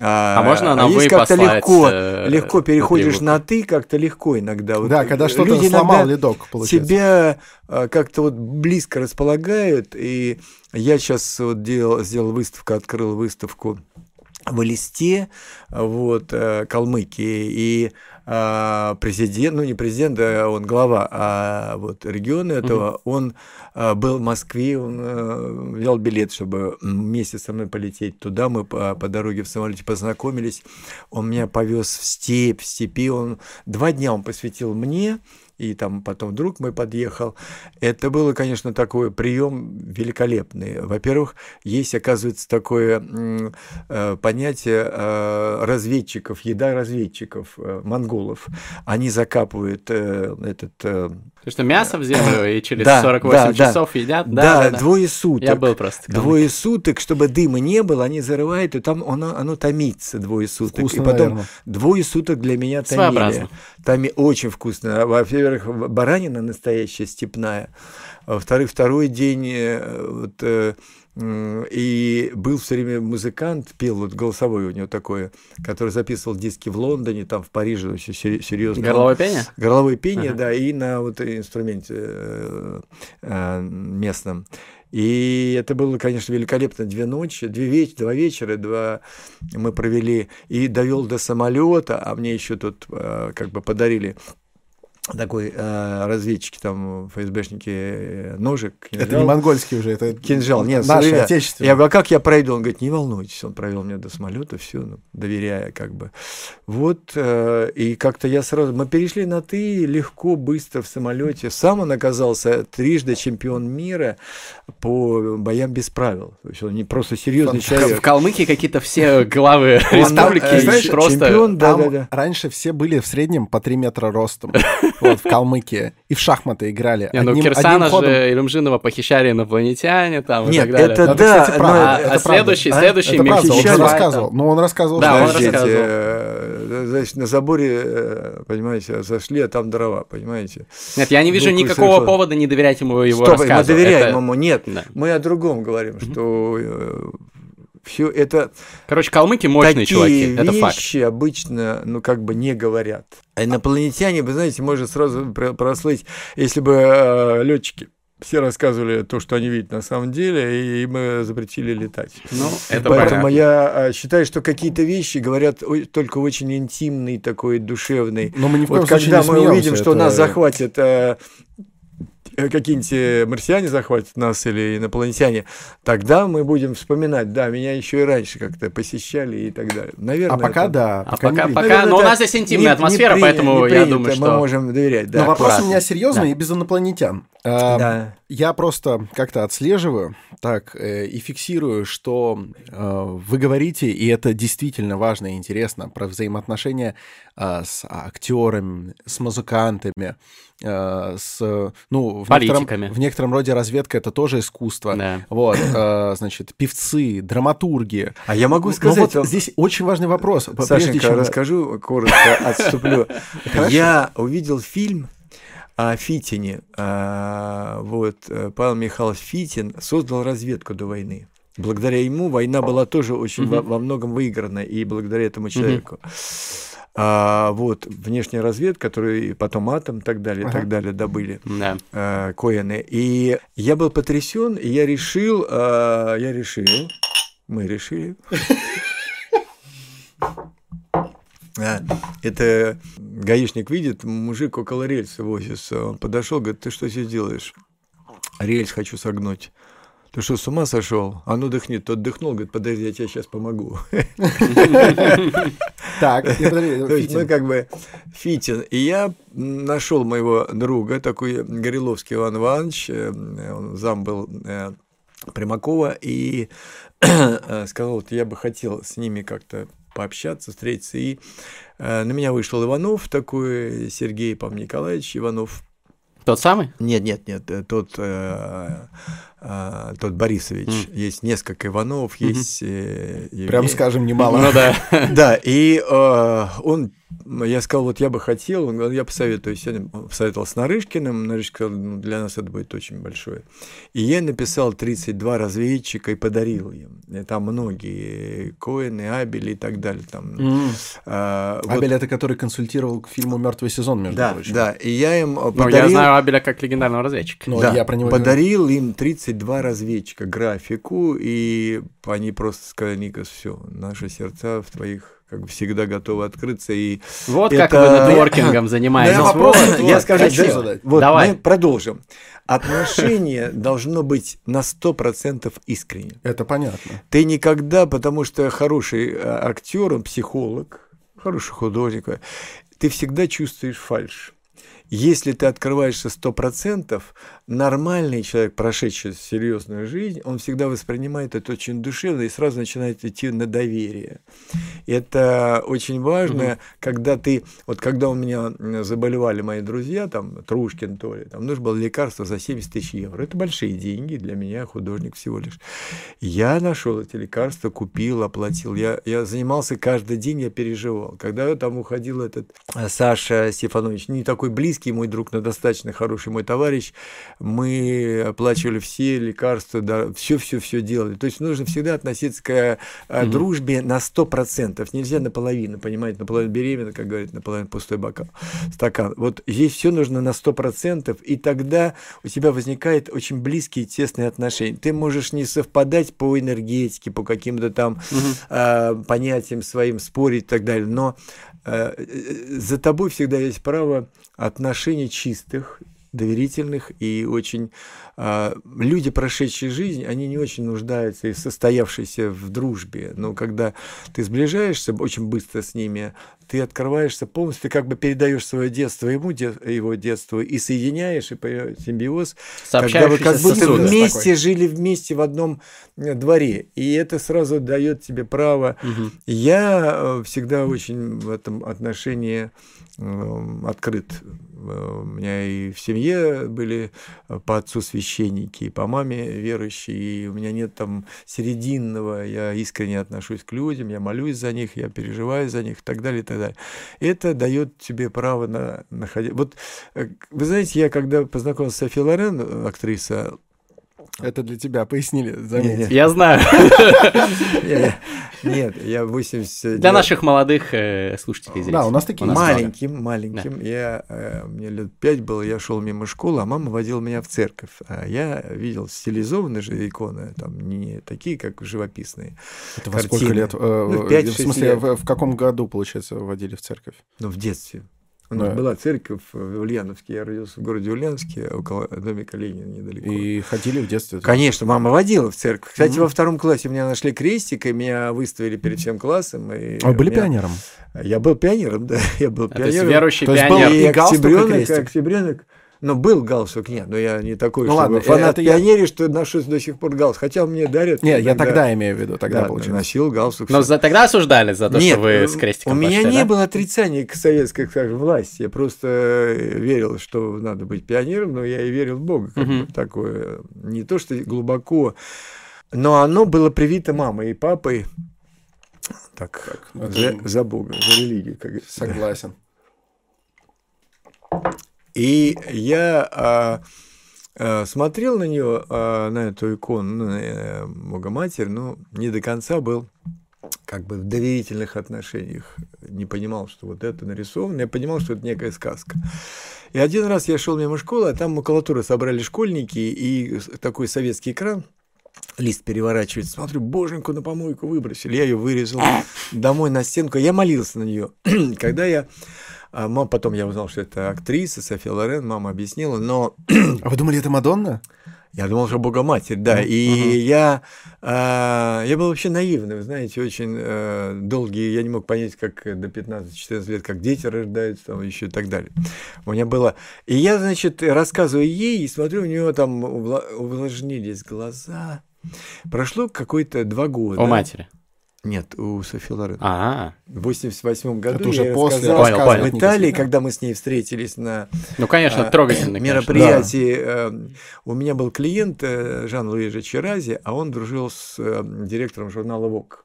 А, а можно на а вы как-то легко, э, легко переходишь на ты, как-то легко иногда. Вот да, когда что-то сломал ледок, получается. Тебя а, как-то вот близко располагают, и я сейчас вот делал, сделал выставку, открыл выставку в листе вот, э, Калмыкии, и а, президент, ну не президент, он глава, а вот региона этого, он а, был в Москве, он а, взял билет, чтобы вместе со мной полететь туда. Мы по, по дороге в самолете познакомились. Он меня повез в степь, в степи. Он два дня он посвятил мне, и там потом друг мой подъехал. Это было, конечно, такой прием великолепный. Во-первых, есть, оказывается, такое э, понятие э, разведчиков, еда разведчиков, э, монголов. Они закапывают э, этот... Э, то, что мясо в землю и через Да, 48 да, часов да. едят? Да, двое суток. Я был просто. Двое суток, чтобы дыма не было, они зарывают, и там оно, оно томится двое суток. Вкусно, и потом наверное. двое суток для меня томили. Томи... Очень вкусно. Во-первых, баранина настоящая, степная. Во-вторых, второй день э, вот, э, и был все время музыкант, пел, вот голосовой у него такое, который записывал диски в Лондоне, там в Париже, очень серьезно. Горловое пение? Горловое пение, Ага. да, и на вот инструменте э, э, местном. И это было, конечно, великолепно. Две ночи, две веч, два вечера, два мы провели. И довел до самолета, а мне еще тут э, как бы подарили такой э, разведчики, там, ФСБшники, э, ножик, Это кинжал. не монгольский уже, это Кинжал, нет, наши, смотри, отечественные. Я говорю, а как я пройду? Он говорит, не волнуйтесь, он провел меня до самолета, все, доверяя как бы. Вот, э, и как-то я сразу, мы перешли на ты легко, быстро в самолете. Сам он оказался трижды чемпион мира по боям без правил. То есть он не просто серьезный. В человек. Калмыкии какие-то все главы Он, республики э, знаешь, просто... чемпион, да, да, да. раньше все были в среднем по 3 метра ростом. Вот, в Калмыкии. И в шахматы играли. Не, ну Одним- Кирсана одним ходом. же Илюмжинова похищали инопланетяне там и Нет, так далее. это Это, да, кстати, но правда. А, это а правда. следующий, А? следующий Это правда, он же рассказывал. там. Ну, он рассказывал, Да, что... он Подождите, рассказывал. э, значит, на заборе, э, понимаете, зашли, а там дрова, понимаете. Нет, я не вижу никакого совершенно. повода не доверять ему его Стоп, мы рассказу. доверяем Это- ему, нет. Да. Мы о другом говорим, что все это Короче, калмыки мощные такие чуваки, это факт. вещи обычно, ну, как бы не говорят. А инопланетяне, вы знаете, может сразу про- прослыть, если бы летчики все рассказывали то, что они видят на самом деле, и мы запретили летать. Ну, это Поэтому понятно. я а, считаю, что какие-то вещи говорят только очень интимный, такой душевный. Но мы ни в коем Вот случае когда не мы увидим, что это- нас захватят э, э, какие-нибудь э, марсиане захватят нас или инопланетяне, тогда мы будем вспоминать, да, меня еще и раньше как-то посещали и так далее. Наверное, А пока это- да. А пока не пока, Наверное, но у нас здесь интимная не- атмосфера, не поэтому принято, я не думаю, принято, мы что... можем доверять, да. Но вопрос у меня серьезный Да. и без инопланетян. А, Да. Я просто как-то отслеживаю так э, и фиксирую, что э, вы говорите, и это действительно важно и интересно, про взаимоотношения э, с актерами, с музыкантами, э, с, ну, в некотором, в некотором роде разведка это тоже искусство. Да. Вот, э, значит, певцы, драматурги. А я могу Ну, сказать вот вам- здесь очень важный вопрос. Сашенька, прежде чем- расскажу коротко, отступлю. Я увидел фильм о Фитине. А, Вот, э, Павел Михайлович Фитин создал разведку до войны. Благодаря ему война была тоже очень во, во многом выиграна, и благодаря этому человеку. А, вот, внешняя разведка, который потом атом и так далее, и Ага. так далее добыли Да. э, Коэны. И я был потрясен, и я решил, э, я решил, мы решили. А, Это гаишник видит, мужик около рельса возится. Он подошел, говорит, ты что здесь делаешь? Рельс хочу согнуть. Ты что, с ума сошел? А ну дыхни. Тот дыхнул, говорит, подожди, я тебе сейчас помогу. Так, То есть мы как бы Фитин. И я нашел моего друга, такой Гореловский Иван Иванович, э, он зам был э, Примакова, и э, сказал, вот я бы хотел с ними как-то пообщаться, встретиться. И э, на меня вышел Иванов такой, Сергей, по Николаевич Иванов. Тот самый? Нет, нет, нет, э, тот, э, э, тот Борисович. М. Есть несколько Ивановов, Мгм. есть... э, Прям скажем, немало. Ну да. да, и э, он, я сказал, вот я бы хотел, он говорит, я посоветую, сегодня посоветовал с Нарышкиным, Нарышкин сказал, ну, для нас это будет очень большое. И я написал 32 разведчика и подарил им. И там многие, Коэны, Абели и так далее. Там, М. а, вот- Абель это который консультировал к фильму Мертвый сезон, между да, прочим. да, и я им Ну, подарил... я знаю Абеля как легендарного разведчика. Ну, Да, я про него говорю. подарил им 32 разведчика, графику, и они просто сказали, Никас, все, наши сердца в твоих как бы всегда готовы открыться, и Вот Это- как вы нетворкингом занимаетесь. Да, Вот. вопрос я скажу, да, вот Давай. мы продолжим. Отношение должно быть на 100% искренним. Это понятно. Ты никогда, потому что хороший э, актер, он психолог, хороший художник, э, ты всегда чувствуешь фальш. Если ты открываешься 100%, нормальный человек, прошедший серьезную жизнь, он всегда воспринимает это очень душевно и сразу начинает идти на доверие. Это очень важно, когда ты, вот когда у меня заболевали мои друзья, там, Трушкин, Толя, там нужно было лекарство за 70 тысяч евро. Это большие деньги для меня, художник всего лишь. Я нашел эти лекарства, купил, оплатил. Я, я занимался каждый день, я переживал. Когда там уходил этот э, Саша Стефанович, не такой близкий мой друг, но достаточно хороший мой товарищ, мы оплачивали все лекарства, да, все-все-все делали. То есть нужно всегда относиться к э, Мгм. дружбе на 100%. Нельзя наполовину, понимаете, наполовину беременна, как говорят, наполовину пустой бокал, стакан. Вот здесь все нужно на 100%, и тогда у тебя возникают очень близкие, тесные отношения. Ты можешь не совпадать по энергетике, по каким-то там э, понятиям своим спорить и так далее, но э, э, за тобой всегда есть право отношений чистых, доверительных и очень а, люди, прошедшие жизнь, они не очень нуждаются и состоявшиеся в дружбе. Но когда ты сближаешься очень быстро с ними, ты открываешься полностью, ты как бы передаешь свое детство ему, де- его детство, и соединяешь, и появляется симбиоз, когда вы как будто вместе такой. жили вместе в одном э, дворе. И это сразу дает тебе право Мгм. я э, всегда очень в этом отношении э, открыт. Э, У меня и в семье были э, по отцу священники, и по маме верующие, и у меня нет там серединного, я искренне отношусь к людям, я молюсь за них, я переживаю за них и так далее, и так далее. Это дает тебе право на находить. Вот э, вы знаете, я когда познакомился с Софией Лорен, актриса, Это для тебя пояснили, заметь. Я знаю. нет, я 80... Для наших молодых э, слушателей здесь. Да, у нас такие маленьким, маленьким. Я, э, мне лет пять было, я шел мимо школы, а мама водила меня в церковь. А я видел стилизованные же иконы, там не такие, как живописные. Это во сколько лет? э, Ну, в 5-6 смысле, лет. в, в каком году, получается, водили в церковь? Но в детстве. У нас Да. была церковь в Ульяновске. Я родился в городе Ульяновске, около домика Ленина недалеко. И ходили в детстве? Конечно, мама водила в церковь. Кстати, Мгм. во втором классе меня нашли крестик, и меня выставили перед всем классом. И А вы были меня- пионером? Я был пионером, да. Я был А, То есть пионером. верующий То пионер. и И галстук, и октябренок. Но был галстук, нет, но я не такой, Ну чтобы ладно, фанат это я- пионерии, что ношу до сих пор галстук. Хотя мне дарят. Не, я иногда. тогда имею в виду, тогда Да, получается. носил галстук. Но за, тогда осуждали за то, Нет, что вы э, с крестиком у меня пошли, не да? было отрицания к советской, скажем, власти. Я просто э, верил, что надо быть пионером, но я и верил в Бога. Как бы такое. Не то, что глубоко, но оно было привито мамой и папой. Так, ну, это- за, за Бога, за религию, как говорится. Согласен. И я а, а, смотрел на нее, а, на эту икону, на э, Богоматерь, но не до конца был как бы в доверительных отношениях. Не понимал, что вот это нарисовано, я понимал, что это некая сказка. И один раз я шел мимо школы, а там макулатуру собрали школьники, и такой советский экран, лист переворачивается, смотрю, боженьку на помойку выбросили, я ее вырезал домой на стенку, я молился на нее. Когда я а мам, потом я узнал, что это актриса София Лорен, мама объяснила, но А вы думали, это Мадонна? я думал, что Богоматерь, да. И я, а, я был вообще наивный, вы знаете, очень э, долгий, я не мог понять, как до 15-14 лет, как дети рождаются, там еще и так далее. У меня было... И я, значит, рассказываю ей, и смотрю, у нее там увла- увлажнились глаза. Прошло какое-то два года. У матери. Нет, у Софии Лорен. А, В 88 году Это уже я после Понял, понял. в Италии, да? когда мы с ней встретились на ну, конечно, а, трогательный, конечно. мероприятии. э, У меня был клиент э, Жан-Луи Черази, а он дружил с э, директором журнала ВОК.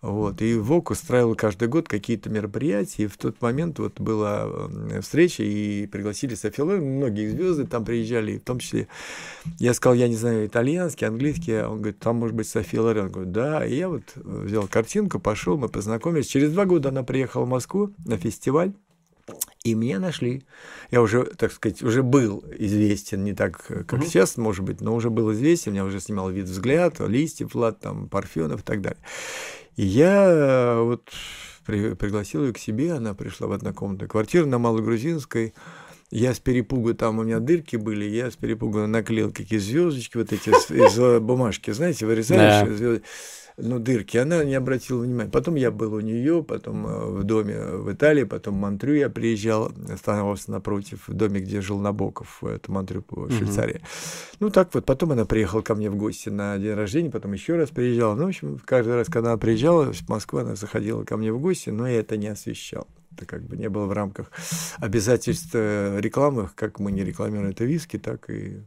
Вот. И ВОК устраивал каждый год какие-то мероприятия. И в тот момент вот была э, встреча, и пригласили Софи Лорен. Многие звезды там приезжали, в том числе я сказал, я не знаю итальянский, английский. Он говорит, там может быть София Лорен. Я говорю, да. И я вот взял картинку, пошел, мы познакомились. Через два года она приехала в Москву на фестиваль. И меня нашли. Я уже, так сказать, уже был известен, не так, э, как Мгм. сейчас, может быть, но уже был известен. Я уже снимал вид взгляд, листьев, Влад, там, Парфенов и так далее. И я э, вот при, пригласил ее к себе, она пришла в однокомнатную квартиру на Малогрузинской, я с перепугу, там у меня дырки были, я с перепугу наклеил какие звездочки вот эти из, из бумажки, знаете, вырезаешь да. Ну, дырки. Она не обратила внимания. Потом я был у нее, потом э, в доме в Италии, потом в Монтрю я приезжал, остановился напротив, в доме, где жил Набоков, это Монтрю в Швейцарии. Угу. Ну, так вот, потом она приехала ко мне в гости на день рождения, потом еще раз приезжала. Ну, в общем, каждый раз, когда она приезжала в Москву, она заходила ко мне в гости, но я это не освещал это как бы не было в рамках обязательств э, рекламы, как мы не рекламируем это виски, так и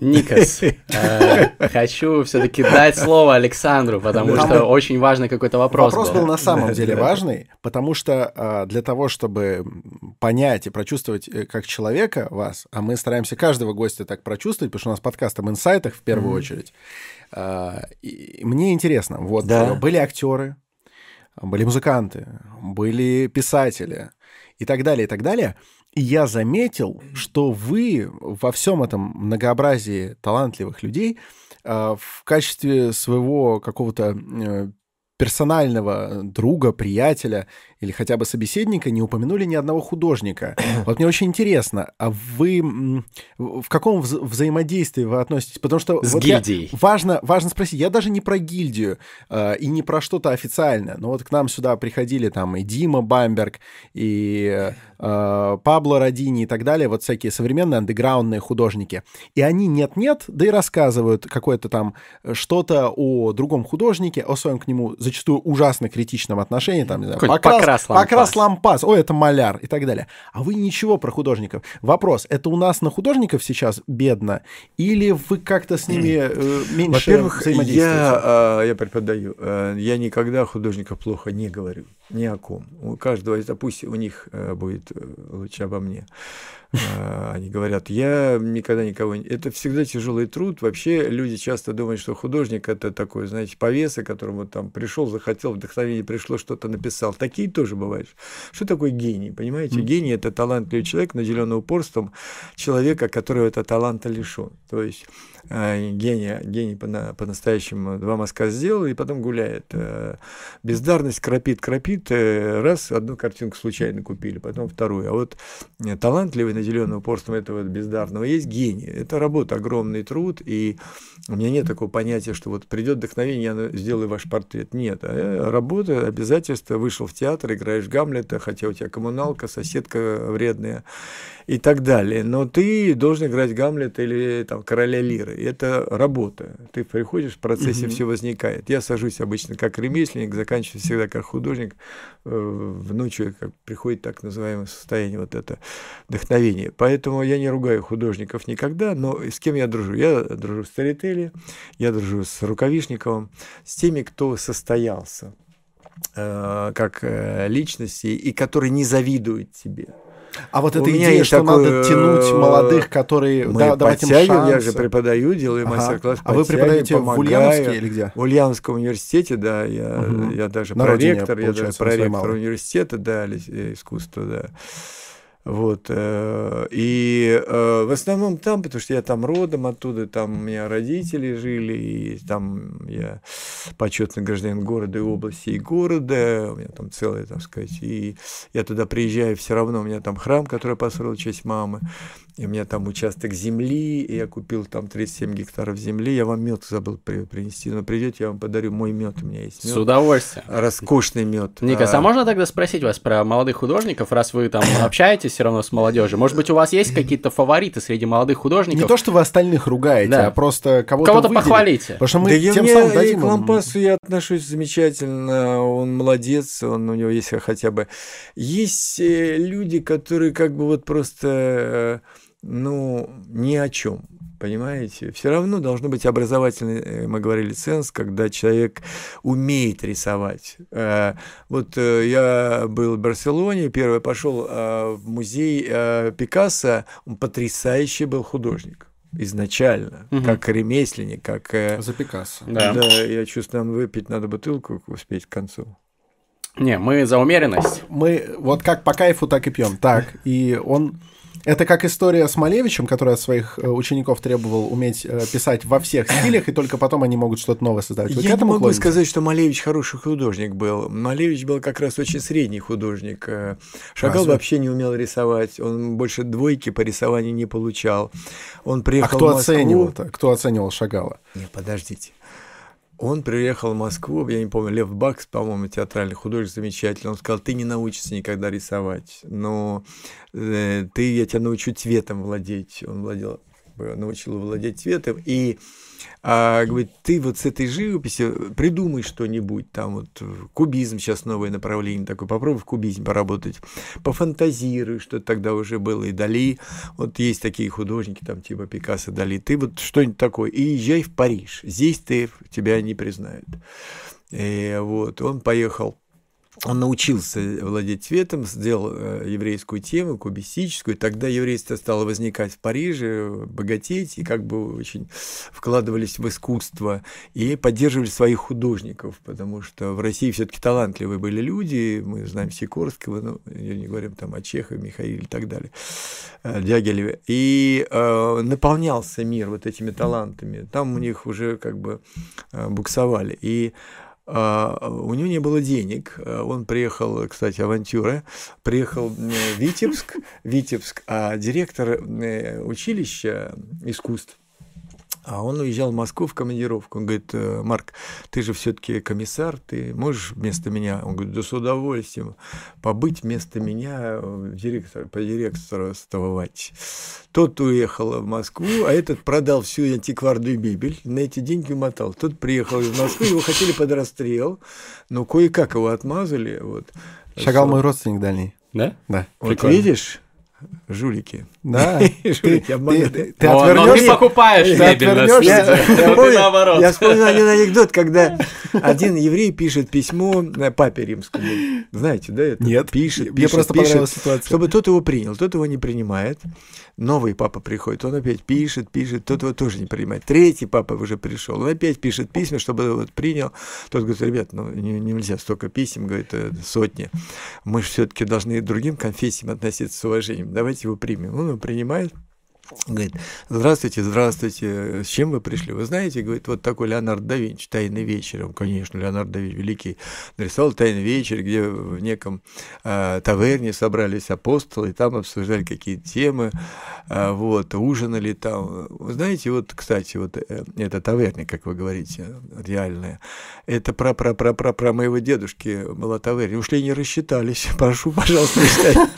Никас, э, хочу все-таки дать слово Александру, потому что очень важный какой-то вопрос. Вопрос был на самом деле важный, потому что э, для того, чтобы понять и прочувствовать как человека вас, а мы стараемся каждого гостя так прочувствовать, потому что у нас подкаст об инсайтах в первую очередь. Мне интересно, вот были актеры, были музыканты, были писатели и так далее, и так далее. Я заметил, что вы во всем этом многообразии талантливых людей э, в качестве своего какого-то э, персонального друга, приятеля или хотя бы собеседника не упомянули ни одного художника. Вот мне очень интересно, а вы в каком вза взаимодействии вы относитесь? Потому что С вот гильдией. Важно, важно спросить, я даже не про гильдию э, и не про что-то официальное, но вот к нам сюда приходили там и Дима Бамберг, и э, Пабло Родини и так далее, вот всякие современные андеграундные художники. И они нет-нет, да и рассказывают какое-то там э, что-то о другом художнике, о своем к нему зачастую ужасно критичном отношении, там, не знаю, покрас, покрас, лампас. покрас лампас, ой, это маляр и так далее. А вы ничего про художников. Вопрос, это у нас на художников сейчас бедно, или вы как-то с ними э, меньше Во-первых, взаимодействуете? Я, э, я преподаю, э, я никогда о художниках плохо не говорю, ни о ком. У каждого, это пусть у них э, будет э, лучше обо мне. А, они говорят, я никогда никого не... Это всегда тяжелый труд. Вообще люди часто думают, что художник это такой, знаете, повеса, которому там пришел, захотел, вдохновение пришло, что-то написал. Такие тоже бывают. Что такое гений? Понимаете, гений это талантливый человек, наделенный упорством человека, который это таланта лишен. То есть э, гений, по-настоящему два мазка сделал и потом гуляет. Э, бездарность кропит, э, раз одну картинку случайно купили, потом вторую. А вот талантливый наделенный упорством этого бездарного, есть гений. Это работа, огромный труд, и у меня нет такого понятия, что вот придет вдохновение, я сделаю ваш портрет. Нет, а работа, обязательства, вышел в театр, играешь Гамлета, хотя у тебя коммуналка, соседка вредная и так далее. Но ты должен играть Гамлета или там, короля Лиры. Это работа. Ты приходишь, в процессе mm-hmm. все возникает. Я сажусь обычно как ремесленник, заканчиваю всегда как художник. Э, в ночью как приходит так называемое состояние вот это вдохновение. Поэтому я не ругаю художников никогда, но с кем я дружу? Я дружу с Тарители, я дружу с Рукавишниковым, с теми, кто состоялся э, как э, личности и которые не завидуют тебе. А вот эта идея, что такой, надо тянуть э, молодых, которые... Мы да, давать им шанс. Я же преподаю, делаю ага. мастер-класс. А вы преподаете помогаю. в Ульяновске или где? В Ульяновском университете, да. Я, угу. я даже На проректор, я даже проректор университета, да, искусства, да. Вот. Э, и э, в основном там, потому что я там родом оттуда, там у меня родители жили, и там я почетный гражданин города и области, и города, у меня там целое, так сказать, и я туда приезжаю, все равно у меня там храм, который построил в честь мамы, и у меня там участок земли, и я купил там 37 гектаров земли. Я вам мед забыл при, принести, но придете, я вам подарю мой мед. У меня есть мед. С удовольствием. Роскошный мед. Никас, а... а можно тогда спросить вас про молодых художников, раз вы там общаетесь все равно с молодежью? Может быть, у вас есть какие-то фавориты среди молодых художников? Не то, что вы остальных ругаете, да. а просто кого-то Кого-то похвалите. Потому что мы да тем я, самым дадим... К Лампасу я отношусь замечательно, он молодец, он, у него есть хотя бы... Есть э, люди, которые как бы вот просто э, ну, ни о чем. Понимаете? Все равно должно быть образовательный, э, мы говорили, ценз, когда человек умеет рисовать. Э, вот э, я был в Барселоне, первый пошел в музей Пикассо, он потрясающий был художник изначально, угу. как ремесленник, как... За Пикассо. Да. да, я чувствую, нам выпить надо бутылку успеть к концу. Не, мы за умеренность. Мы вот как по кайфу, так и пьем. Так, и он... Это как история с Малевичем, который от своих э, учеников требовал уметь э, писать во всех стилях, и только потом они могут что-то новое создать. Вы Я не могу клоните? сказать, что Малевич хороший художник был. Малевич был как раз очень средний художник. Э, Шагал Разве? вообще не умел рисовать. Он больше двойки по рисованию не получал. Он А приехал кто в Москву. оценивал-то? Кто оценивал Шагала? Не, подождите. Он приехал в Москву, я не помню, Лев Бакс, по-моему, театральный художник замечательный. Он сказал, ты не научишься никогда рисовать, но э, ты, я тебя научу цветом владеть. Он владел, научил владеть цветом. И а, говорит, ты вот с этой живописью придумай что-нибудь, там вот э, кубизм сейчас новое направление такое, попробуй в кубизме поработать, пофантазируй, что тогда уже было, и Дали, вот есть такие художники, там типа Пикассо, Дали, ты вот что-нибудь такое, и езжай в Париж, здесь ты, тебя не признают. И вот, он поехал он научился владеть цветом, сделал э, еврейскую тему, кубистическую. Тогда еврейство стало возникать в Париже, богатеть, и как бы очень вкладывались в искусство и поддерживали своих художников, потому что в России все-таки талантливые были люди, мы знаем Сикорского, ну, не говорим там о Чехове, Михаиле и так далее, э, Дягилеве. И э, наполнялся мир вот этими талантами. Там у них уже как бы э, буксовали. И у него не было денег. А, Он приехал, кстати, авантюра, приехал в Витебск, Витебск, а директор э, училища искусств а он уезжал в Москву в командировку. Он говорит, «Э, Марк, ты же все-таки комиссар, ты можешь вместо меня? Он говорит, да с удовольствием побыть вместо меня, э, директор, по директорствовать. Тот уехал в Москву, а этот продал всю антикварную Библь, на эти деньги умотал. Тот приехал из Москвы, его хотели под расстрел, но кое-как его отмазали. Вот. Шагал мой родственник дальний. Да? Да. Вот Прикольно. видишь, жулики. Да. Ты, Жулики ты, Но- но ты отвернешься? покупаешь мебель на отвернешься? Я, съезде. я Вот и помню, наоборот. я вспомнил один анекдот, когда один еврей пишет письмо э, папе римскому. Знаете, да, это? Нет. Пишет, Мне пишет, просто пишет, понравилась ситуация. Чтобы тот его принял, тот его не принимает. Новый папа приходит, он опять пишет, пишет, тот его тоже не принимает. Третий папа уже пришел, он опять пишет письма, чтобы его вот принял. Тот говорит, ребят, ну не- нельзя столько писем, говорит, э, сотни. Мы же все-таки должны другим конфессиям относиться с уважением. Давайте его примем. Он его принимает. Говорит, здравствуйте, здравствуйте, с чем вы пришли? Вы знаете, говорит, вот такой Леонардо да Винчи, «Тайный вечер». Он, конечно, Леонардо да Винчи, великий, нарисовал «Тайный вечер», где в неком э, таверне собрались апостолы, и там обсуждали какие-то темы, э, вот, ужинали там. Вы знаете, вот, кстати, вот э, эта таверня, как вы говорите, реальная, это про, про, про, про, про моего дедушки была таверня. Ушли не рассчитались. Прошу, пожалуйста, не.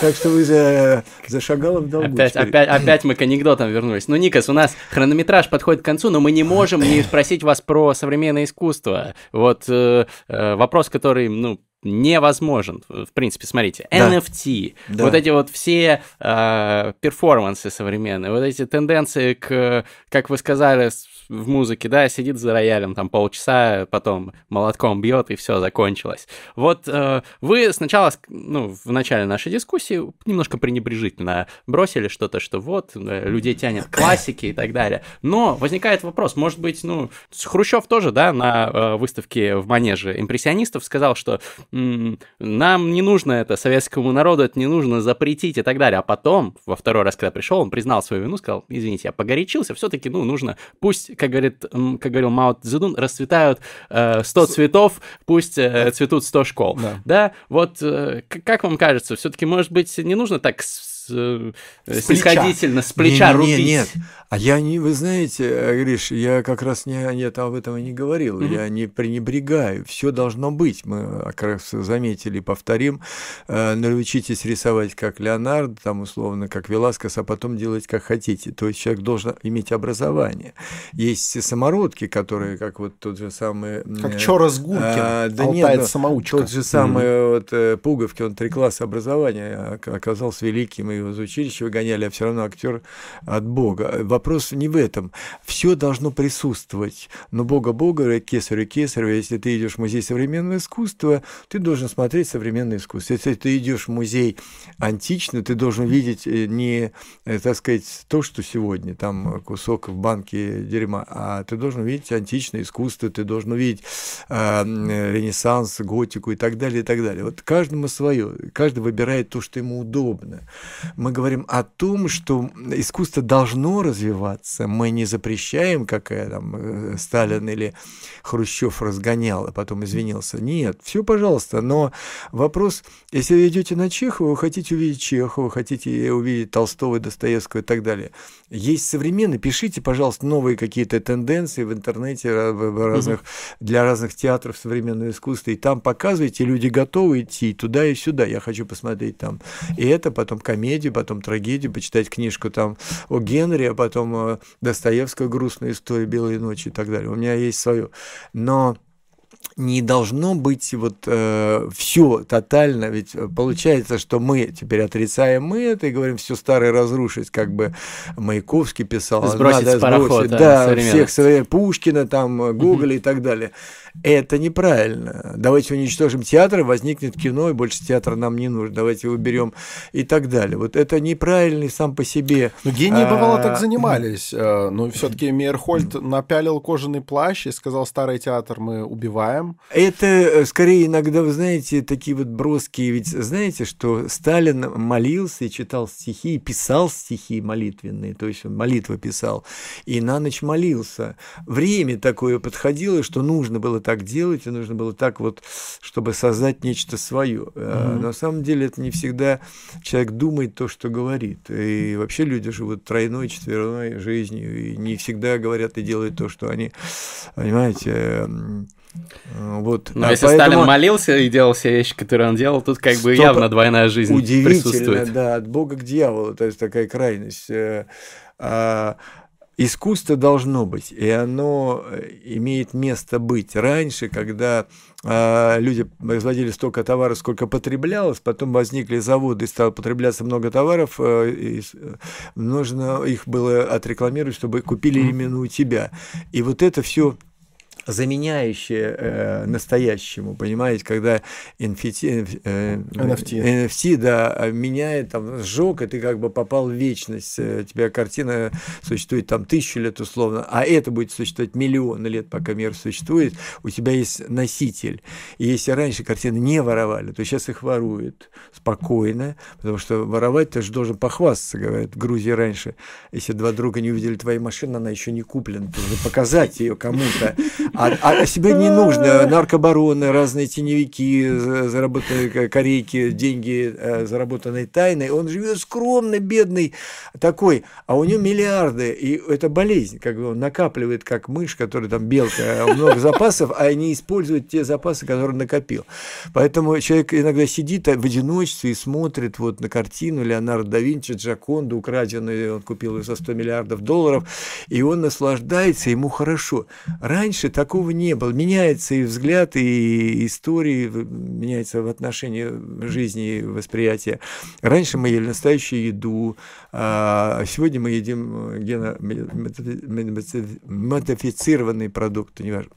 Так что вы за, за шагалом долгу. Опять, опять, опять мы к анекдотам вернулись. Ну, Никас, у нас хронометраж подходит к концу, но мы не можем не спросить вас про современное искусство. Вот э, э, вопрос, который, ну, невозможен. В принципе, смотрите, Да. NFT, Да. вот эти вот все э, перформансы современные, вот эти тенденции к, как вы сказали, в музыке, да, сидит за роялем там полчаса, потом молотком бьет и все закончилось. Вот э, вы сначала, ну, в начале нашей дискуссии немножко пренебрежительно бросили что-то, что вот э, людей тянет к классике и так далее. Но возникает вопрос, может быть, ну, Хрущев тоже, да, на э, выставке в Манеже импрессионистов сказал, что м, нам не нужно это, советскому народу это не нужно запретить и так далее. А потом, во второй раз, когда пришел, он признал свою вину, сказал, извините, я погорячился, все-таки, ну, нужно, пусть, как говорит, как говорил Мао Цзэдун, расцветают э, 100 цветов, пусть э, цветут 100 школ. Да. Да, вот э, как вам кажется, все-таки, может быть, не нужно так с- э, С плеча. снисходительно, с плеча Не, не, рубить? не, Нет, а я не, вы знаете, э, Гриш, я как раз не, нет, об этом и не говорил, Мгм. я не пренебрегаю, все должно быть, мы э, как раз заметили, повторим, э, научитесь рисовать как Леонардо, там условно, как Веласкес, а потом делать как хотите, то есть человек должен иметь образование. Есть самородки, которые, как вот тот же самый... Как э, Чорос Гуркин, а, да нет, Алтаец ну, самоучка. Тот же самый вот, э, Пуговки, он три класса образования, а- оказался великим мы его из училища выгоняли, а все равно актер от Бога. Вопрос не в этом. Все должно присутствовать. Но Бога Бога, кесарю кесарю, если ты идешь в музей современного искусства, ты должен смотреть современное искусство. Если ты идешь в музей античный, ты должен видеть э, не, э, так сказать, то, что сегодня, там кусок в банке дерьма, а ты должен видеть античное искусство, ты должен увидеть э, Ренессанс, готику и так далее, и так далее. Вот каждому свое, каждый выбирает то, что ему удобно. Мы говорим о том, что искусство должно развиваться, мы не запрещаем, как там э, Сталин или Хрущев разгонял, а потом извинился. Нет, все, пожалуйста, но вопрос, если вы идете на Чехова, вы хотите увидеть Чехова, хотите увидеть Толстого, Достоевского и так далее. Есть современные, пишите, пожалуйста, новые какие-то тенденции в интернете в разных, угу. для разных театров современного искусства, и там показывайте, люди готовы идти туда и сюда. Я хочу посмотреть там и это, потом комедию, потом трагедию, почитать книжку там о Генри, а потом э, Достоевского «Грустная история белой ночи» и так далее. У меня есть свое. Но не должно быть вот э, все тотально, ведь получается, что мы теперь отрицаем мы это и говорим все старое разрушить, как бы Маяковский писал, сбросить надо с пароход, сбросить, да, всех своих Пушкина, там Гоголя угу. и так далее. Это неправильно. Давайте уничтожим театр, возникнет кино, и больше театра нам не нужно. Давайте его берем и так далее. Вот это неправильный сам по себе. Но гении, бывало, так а, занимались. Э, но все-таки Мейерхольд напялил кожаный плащ и сказал, старый театр мы убиваем. Это э, скорее иногда, вы знаете, такие вот броские. Ведь знаете, что Сталин молился и читал стихи, и писал стихи молитвенные, то есть он молитвы писал, и на ночь молился. Время такое подходило, что нужно было так делать, и нужно было так вот, чтобы создать нечто свое. Mm-hmm. На самом деле это не всегда человек думает то, что говорит. И вообще люди живут тройной, четверной жизнью, и не всегда говорят и делают то, что они, понимаете, вот. Но а если поэтому... Сталин молился и делал все вещи, которые он делал, тут как бы Стоп... явно двойная жизнь Удивительно, присутствует. да, от Бога к дьяволу, то есть такая крайность. Э, а, искусство должно быть, и оно э, имеет место быть. Раньше, когда э, люди производили столько товаров, сколько потреблялось, потом возникли заводы, и стало потребляться много товаров, э, и, э, нужно их было отрекламировать, чтобы купили именно у тебя. И вот это все заменяющее э, настоящему, понимаете, когда NFT, э, NFT. NFT, да, меняет, там, сжег, и ты как бы попал в вечность, у тебя картина существует там тысячу лет условно, а это будет существовать миллионы лет, пока мир существует, у тебя есть носитель. И если раньше картины не воровали, то сейчас их воруют спокойно, потому что воровать ты же должен похвастаться, говорят, в Грузии раньше, если два друга не увидели твоей машины, она еще не куплена, ты должен показать ее кому-то, а, а себе не нужно наркобароны, разные теневики, заработанные корейки, деньги, э, заработанные тайной. Он живет скромно, бедный такой, а у него миллиарды. И это болезнь, как бы он накапливает, как мышь, которая там белка, а много запасов, а не использует те запасы, которые накопил. Поэтому человек иногда сидит в одиночестве и смотрит вот на картину Леонардо да Винчи, Джаконду, украденную, он купил ее за 100 миллиардов долларов, и он наслаждается, ему хорошо. Раньше такого не было. Меняется и взгляд, и истории, меняется в отношении жизни и восприятия. Раньше мы ели настоящую еду, а сегодня мы едим гено модифицированные продукты, неважно.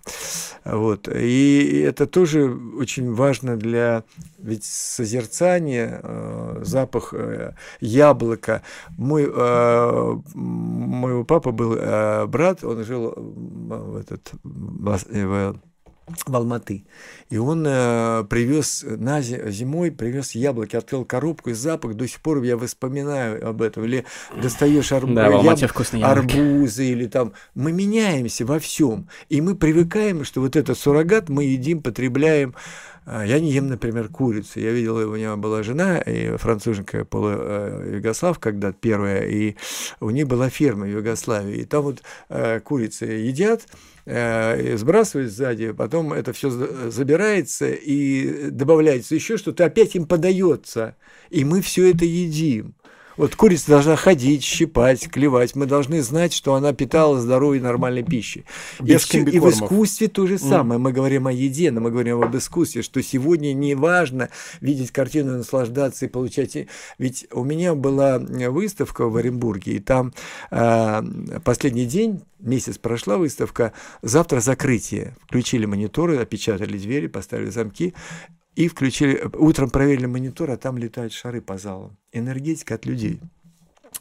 Вот. И это тоже очень важно для ведь созерцание, э, запах э, яблока. Мой, э, моего папа был брат, он жил в, этот, в в Алматы. И он э, привез на зимой, привез яблоки, открыл коробку, и запах до сих пор я вспоминаю об этом. Или достаешь арб... да, яб... арбузы, или там. Мы меняемся во всем. И мы привыкаем, что вот этот суррогат мы едим, потребляем. А, я не ем, например, курицу. Я видел, у него была жена, и француженка полу-югослав, э, когда первая, и у них была ферма в Югославии. И там вот э, курицы едят, э, сбрасывают сзади, потом это все забирается и добавляется еще что-то, опять им подается. И мы все это едим. Вот курица должна ходить, щипать, клевать. Мы должны знать, что она питалась здоровой и нормальной пищей. Без и, всё- и в искусстве то же самое. Мы говорим о еде, но мы говорим об искусстве, что сегодня не важно видеть картину, наслаждаться и получать. Ведь у меня была э, выставка в Оренбурге, и там э, последний день, месяц прошла выставка, завтра закрытие. Включили мониторы, опечатали двери, поставили замки. И включили, утром проверили монитор, а там летают шары по залу. Энергетика от людей.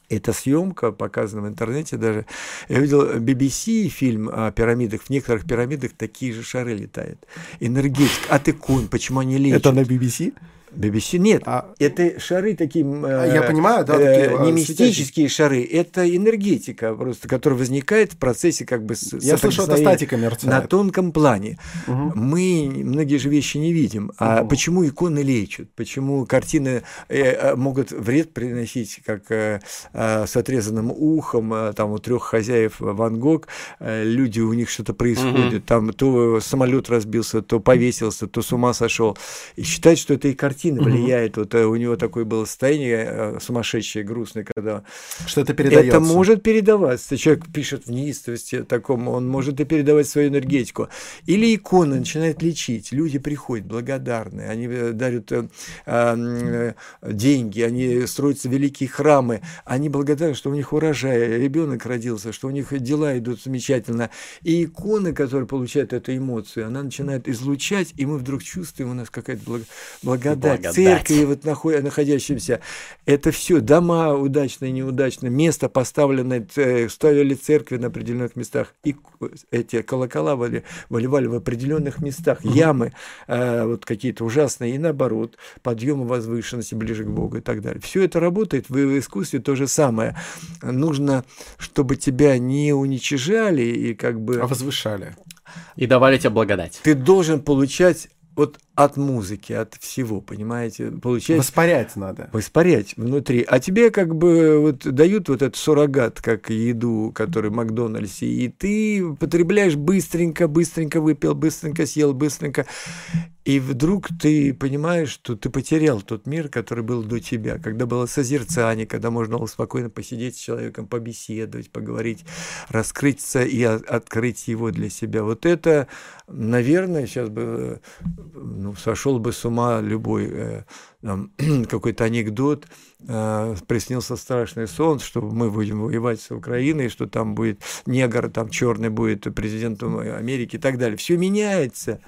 Эта съемка показана в интернете даже. Я видел BBC фильм о пирамидах. В некоторых пирамидах такие же шары летают. Энергетика от икон. Почему они лечат? Это на BBC? BBC нет. А- Это шары такие... А, я э, понимаю, да, э, такие, а, не мистические шары. Это энергетика просто, которая возникает в процессе как бы... с- Я слышал, это статика на мерцает. тонком плане. Мгм. Мы многие же вещи не видим. А Мгм. почему иконы лечат? Почему картины э, э, могут вред приносить, как э, э, с отрезанным ухом, э, там у трех хозяев Ван Гог, э, люди, у них что-то происходит, там то самолет разбился, то повесился, то с ума сошел. И считать, что это и картина Мгм. влияет. Вот э, у него такое было состояние э, сумасшедшее, грустное, когда Что это передается. это может передаваться. Человек пишет в неистовости таком, он может и передавать свою энергетику. Или икона начинает лечить. Люди приходят благодарные, они э, дарят э, э, деньги, они строятся великие храмы, они благодарны, что у них урожай, ребенок родился, что у них дела идут замечательно. И икона, которая получает эту эмоцию, она начинает излучать, и мы вдруг чувствуем, у нас какая-то благо- благодать, Благодать. церкви вот нахо- находящимся. Это все дома удачные, неудачные, место поставленное, ц- ставили церкви на определенных местах, и эти колокола выли- выливали в определенных местах, ямы э, вот какие-то ужасные, и наоборот, подъемы возвышенности ближе к Богу и так далее. Все это работает, в в искусстве то же самое. Нужно, чтобы тебя не уничижали, и как бы А возвышали. И давали тебе благодать. ты должен получать вот от музыки, от всего, понимаете, получать Воспарять надо. воспарять внутри. А тебе как бы вот дают вот этот суррогат, как еду, который в Макдональдсе, и ты потребляешь быстренько, быстренько выпил, быстренько съел, быстренько. И вдруг ты понимаешь, что ты потерял тот мир, который был до тебя, когда было созерцание, когда можно было спокойно посидеть с человеком, побеседовать, поговорить, раскрыться и открыть его для себя. Вот это, наверное, сейчас бы ну, сошел бы с ума любой э, какой-то анекдот, э, приснился страшный сон, что мы будем воевать с Украиной, что там будет негр, там черный будет президентом Америки и так далее. Все меняется.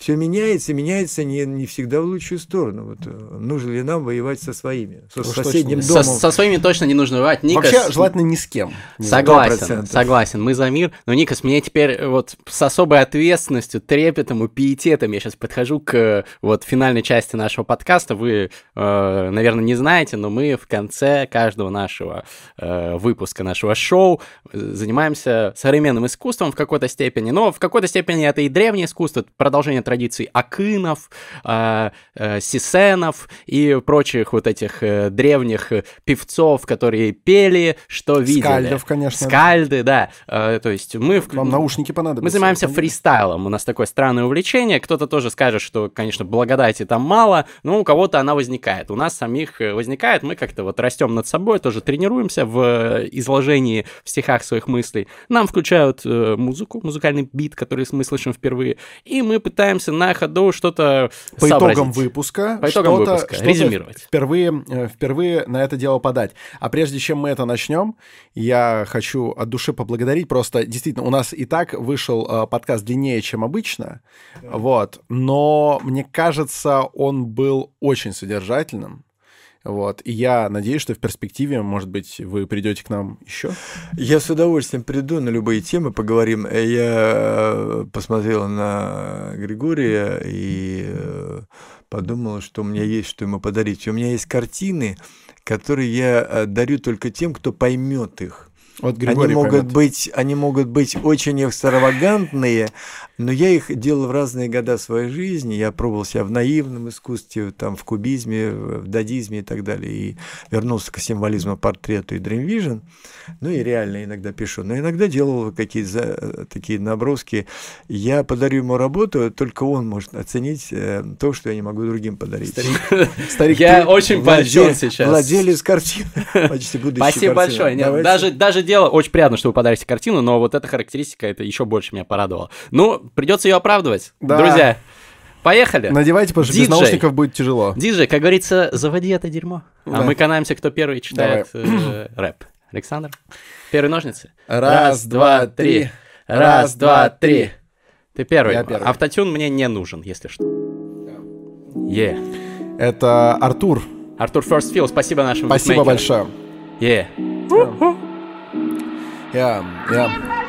Все меняется, меняется не, не всегда в лучшую сторону. Вот, э, нужно ли нам воевать со своими, со Уж соседним точно. Со, домом? со своими точно не нужно воевать. Никас, Вообще, желательно ни с кем. Согласен, 100%. согласен, мы за мир. Но, Никас, мне теперь вот с особой ответственностью, трепетом и пиететом я сейчас подхожу к вот финальной части нашего подкаста. Вы, э, наверное, не знаете, но мы в конце каждого нашего э, выпуска, нашего шоу э, занимаемся современным искусством в какой-то степени. Но в какой-то степени это и древнее искусство, продолжение традиций Акынов, э, э, Сисенов и прочих вот этих э, древних э, певцов, которые пели, что видели. Скальдов, конечно. Скальды, да. Э, то есть мы... в- Вам наушники понадобятся. мы занимаемся фристайлом, у нас такое странное увлечение. Кто-то тоже скажет, что, конечно, благодати там мало, но у кого-то она возникает. У нас самих э, возникает, мы как-то вот растем над собой, тоже тренируемся в э, изложении в стихах своих мыслей. Нам включают э, музыку, музыкальный бит, который мы слышим впервые, и мы пытаемся на ходу что-то По сообразить. итогам выпуска. По итогам что-то- выпуска, что-то резюмировать. Впервые, э, впервые на это дело подать. А прежде чем мы это начнем, я хочу от души поблагодарить. Просто действительно, у нас и так вышел э, подкаст длиннее, чем обычно. Вот. Но мне кажется, он был очень содержательным. Вот. И я надеюсь, что в перспективе, может быть, вы придете к нам еще. Я с удовольствием приду на любые темы, поговорим. Э, Я э, посмотрел на Григория и э, подумал, что у меня есть что ему подарить. У меня есть картины, которые я дарю только тем, кто поймет их. Вот Они могут, поймет. быть, они могут быть очень экстравагантные, но я их делал в разные года своей жизни. Я пробовал себя в наивном искусстве, там, в кубизме, в дадизме и так далее. И вернулся к символизму, портрету и Dream Vision. Ну и реально иногда пишу. Но иногда делал какие-то за- такие наброски. Я подарю ему работу, только он может оценить э, то, что я не могу другим подарить. Старик, Я очень польщен сейчас. Владелец картины. Почти будущий Спасибо большое. Нет, даже, даже дело очень приятно, что вы подарите картину, но вот эта характеристика, это еще больше меня порадовало. Ну, придется ее оправдывать. Да. Друзья, поехали. Надевайте, потому что без Диджей. наушников будет тяжело. Диджей, как говорится, заводи это дерьмо. А Да. мы канаемся, кто первый читает э, рэп. Александр? Первые ножницы? Раз, два, три. Раз, два, три. Ты первый. Я первый. Автотюн мне не нужен, если что. Е. Это Артур. Артур Ферстфилл, спасибо нашему Спасибо битмейкеру. большое. Е. Я, я.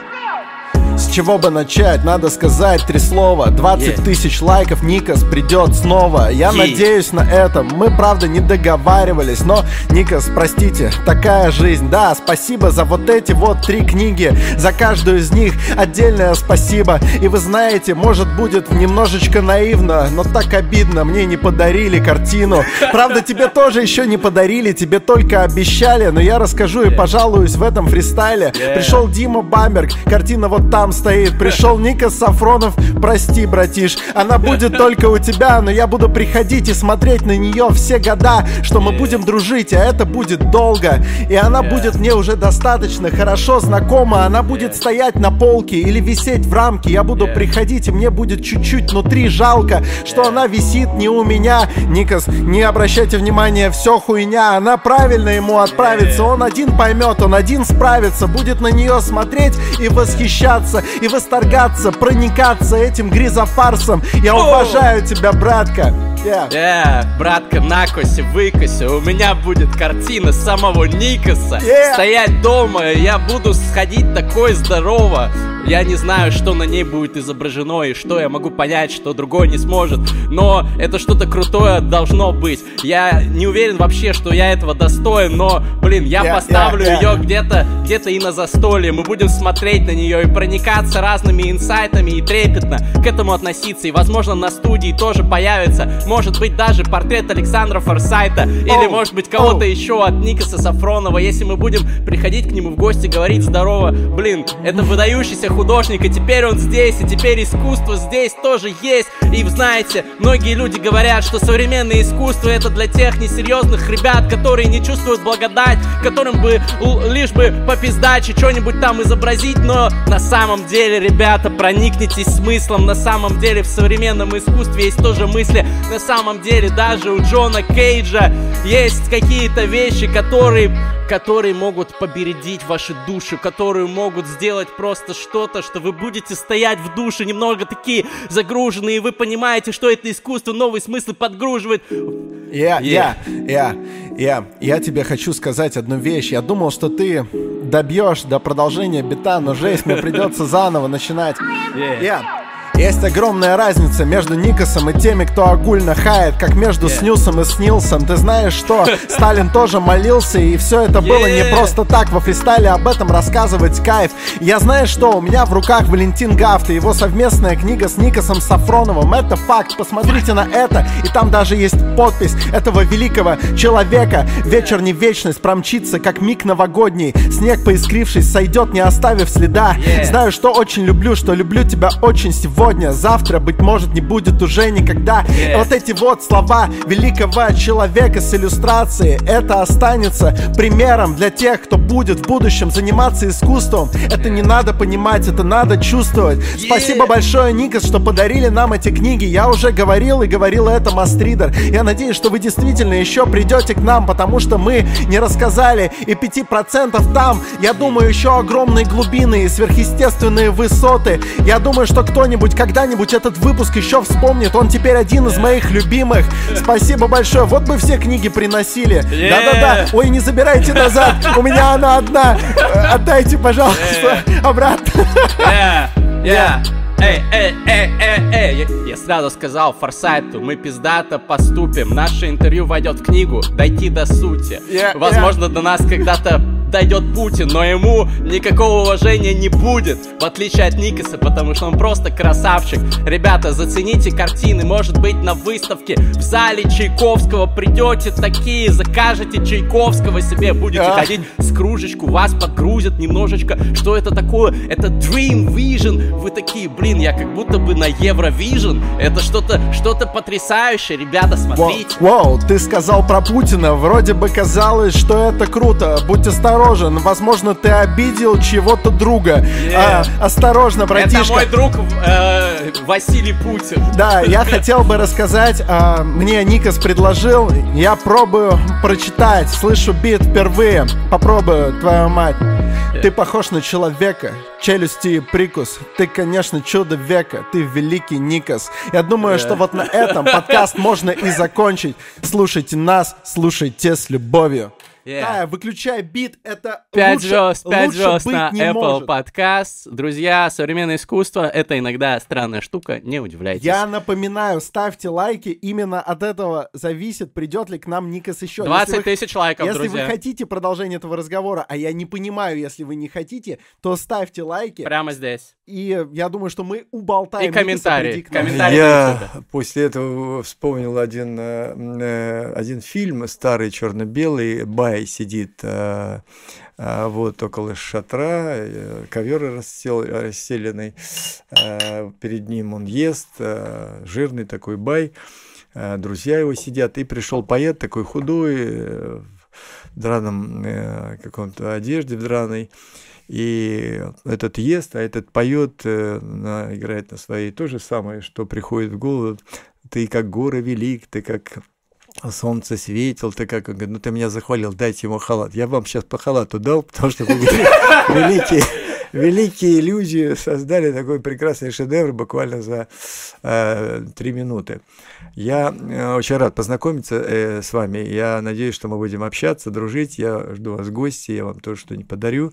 С чего бы начать? Надо сказать три слова 20 Yeah. тысяч лайков, Никас придет снова Я Yeah. надеюсь на это Мы, правда, не договаривались Но, Никас, простите, такая жизнь Да, спасибо за вот эти вот три книги За каждую из них отдельное спасибо И вы знаете, может будет немножечко наивно Но так обидно, мне не подарили картину Правда, тебе тоже еще не подарили Тебе только обещали Но я расскажу и пожалуюсь в этом фристайле. Пришел Дима Бамберг, картина вот там стоит. Пришел Ника Сафронов, прости, братиш. Она будет только у тебя, но я буду приходить и смотреть на нее все года Что мы будем дружить, а это будет долго. И она будет мне уже достаточно хорошо знакома. Она будет стоять на полке или висеть в рамке. Я буду приходить, и мне будет чуть-чуть внутри жалко Что она висит не у меня. Никас, не обращайте внимания, все хуйня. Она правильно ему отправится. Он один поймет, он один справится. Будет на нее смотреть и восхищаться И восторгаться, проникаться этим гризофарсом Я уважаю тебя, братка Yeah. Э, братка, накоси, выкоси, у меня будет картина самого Никаса. Yeah. Стоять дома, я буду сходить такой здорово. Я не знаю, что на ней будет изображено и что я могу понять, что другой не сможет. Но это что-то крутое должно быть. Я не уверен вообще, что я этого достоин, но, блин, я Yeah, поставлю yeah, yeah. ее где-то где-то и на застолье. Мы будем смотреть на нее и проникаться разными инсайтами и трепетно к этому относиться. И, возможно, на студии тоже появится, может быть, даже портрет Александра Форсайта или, Оу, может быть, кого-то оу. еще от Никаса Сафронова. Если мы будем приходить к нему в гости, говорить здорово, блин, это выдающийся художник, и теперь он здесь, и теперь искусство здесь тоже есть. И знаете, многие люди говорят, что современное искусство это для тех несерьезных ребят, которые не чувствуют благодать, которым бы лишь бы попиздачить, что-нибудь там изобразить, но на самом деле, ребята, проникнитесь смыслом, на самом деле в современном искусстве есть тоже мысли, на самом деле даже у Джона Кейджа есть какие-то вещи, которые которые могут побередить ваши души, которые могут сделать просто что-то, что вы будете стоять в душе немного такие загруженные, и вы понимаете, что это искусство, новый смысл подгруживает. Я, Yeah. я, я, я, я тебе хочу сказать одну вещь. Я думал, что ты добьешь до продолжения бита, но жесть, мне придется заново начинать. Yeah. Я. Есть огромная разница между Никосом и теми, кто огульно хает, как между Yeah. Снюсом и Снилсом. Ты знаешь что? Сталин тоже молился, и все это было не Yeah. просто так. Во фристайле об этом рассказывать кайф. Я знаю что? У меня в руках Валентин Гафт и его совместная книга с Никосом Сафроновым. Это факт. Посмотрите на это. И там даже есть подпись этого великого человека. Вечер не вечность промчится, как миг новогодний. Снег, поискрившись, сойдет, не оставив следа. Yeah. Знаю, что очень люблю, что люблю тебя очень сегодня. Завтра, быть может, не будет уже никогда. Yeah. Вот эти вот слова великого человека с иллюстрацией, это останется примером для тех, кто будет в будущем заниматься искусством. Это не надо понимать, это надо чувствовать. Спасибо большое, Никас, что подарили нам эти книги. Я уже говорил и говорил это Мастридер. Я надеюсь, что вы действительно еще придете к нам, потому что мы не рассказали и 5% там. Я думаю, еще огромные глубины и сверхъестественные высоты. Я думаю, что кто-нибудь когда-нибудь этот выпуск еще вспомнит. Он теперь один из моих любимых. Спасибо большое. Вот бы все книги приносили. Yeah. Да-да-да. Ой, не забирайте назад. У меня она одна. Э, Отдайте, пожалуйста, обратно. Yeah, yeah. Эй, эй, эй, эй, эй, я, сразу сказал Форсайту, мы пиздато поступим Наше интервью войдет в книгу, дойти до сути Yeah, Возможно, до нас когда-то дойдет Путин, но ему никакого уважения не будет, в отличие от Никаса, потому что он просто красавчик. Ребята, зацените картины, может быть на выставке в зале Чайковского придете такие, закажете Чайковского себе, будете А. ходить с кружечку, вас подгрузят немножечко. Что это такое? Это Dream Vision. Вы такие, блин, я как будто бы на Eurovision. Это что-то что-то потрясающее, ребята, смотрите. Вау, ты сказал про Путина. Вроде бы казалось, что это круто. Будь осторожен. Возможно, ты обидел чего-то друга. А, осторожно, Это братишка. мой друг э, Василий Путин. Да, я хотел бы рассказать, а, мне Никас предложил, я пробую прочитать, слышу бит впервые, попробую, твою мать. Ты похож на человека, челюсти и прикус, ты, конечно, чудо века, ты великий Никас. Я думаю, что вот на этом подкаст можно и закончить. Слушайте нас, слушайте с любовью. Yeah. Да, выключай бит, это 5 лучше, звезд, 5 лучше звезд быть на не Apple может. Podcast. Друзья, современное искусство — это иногда странная штука, не удивляйтесь. Я напоминаю, ставьте лайки, именно от этого зависит, придет ли к нам Никас еще. 20 Если вы- тысяч лайков, Если друзья. вы хотите продолжение этого разговора, а я не понимаю, если вы не хотите, то ставьте лайки. Прямо здесь. И я думаю, что мы уболтаем. И комментарии. прийти к нам. Комментарии. Я после этого вспомнил один, э, э, один фильм старый черно-белый. Бай сидит э, вот около шатра, ковер расстел, расстеленный. Перед ним он ест, жирный такой бай. Друзья его сидят. И пришел поэт такой худой, в драном каком-то одежде, в драной. И этот ест, а этот поет, э, играет на своей то же самое, что приходит в голову. Ты как горы велик, ты как солнце светил, ты как... Ну ты меня захвалил, дайте ему халат. Я вам сейчас по халату дал, потому что великие, великие люди создали такой прекрасный шедевр буквально за э, три минуты. Я э, очень рад познакомиться э, с вами. Я надеюсь, что мы будем общаться, дружить. Я жду вас в гости, я вам тоже что-нибудь подарю.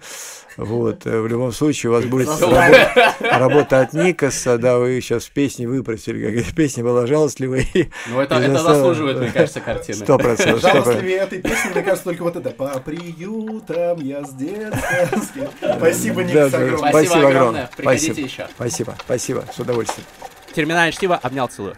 Вот. э, В любом случае у вас будет работа, работа от Никаса. Да, вы сейчас песни выпросили. Как песня была жалостливой. Ну, это, это заслуживает, мне кажется, картины. Сто процентов. Жалостливее этой песни, мне кажется, только вот это «По приютам я с детства». Спасибо, Никас, огромное. Спасибо огромное. Приходите еще. Спасибо, спасибо, с удовольствием. Терминальное чтиво. Обнял, целую.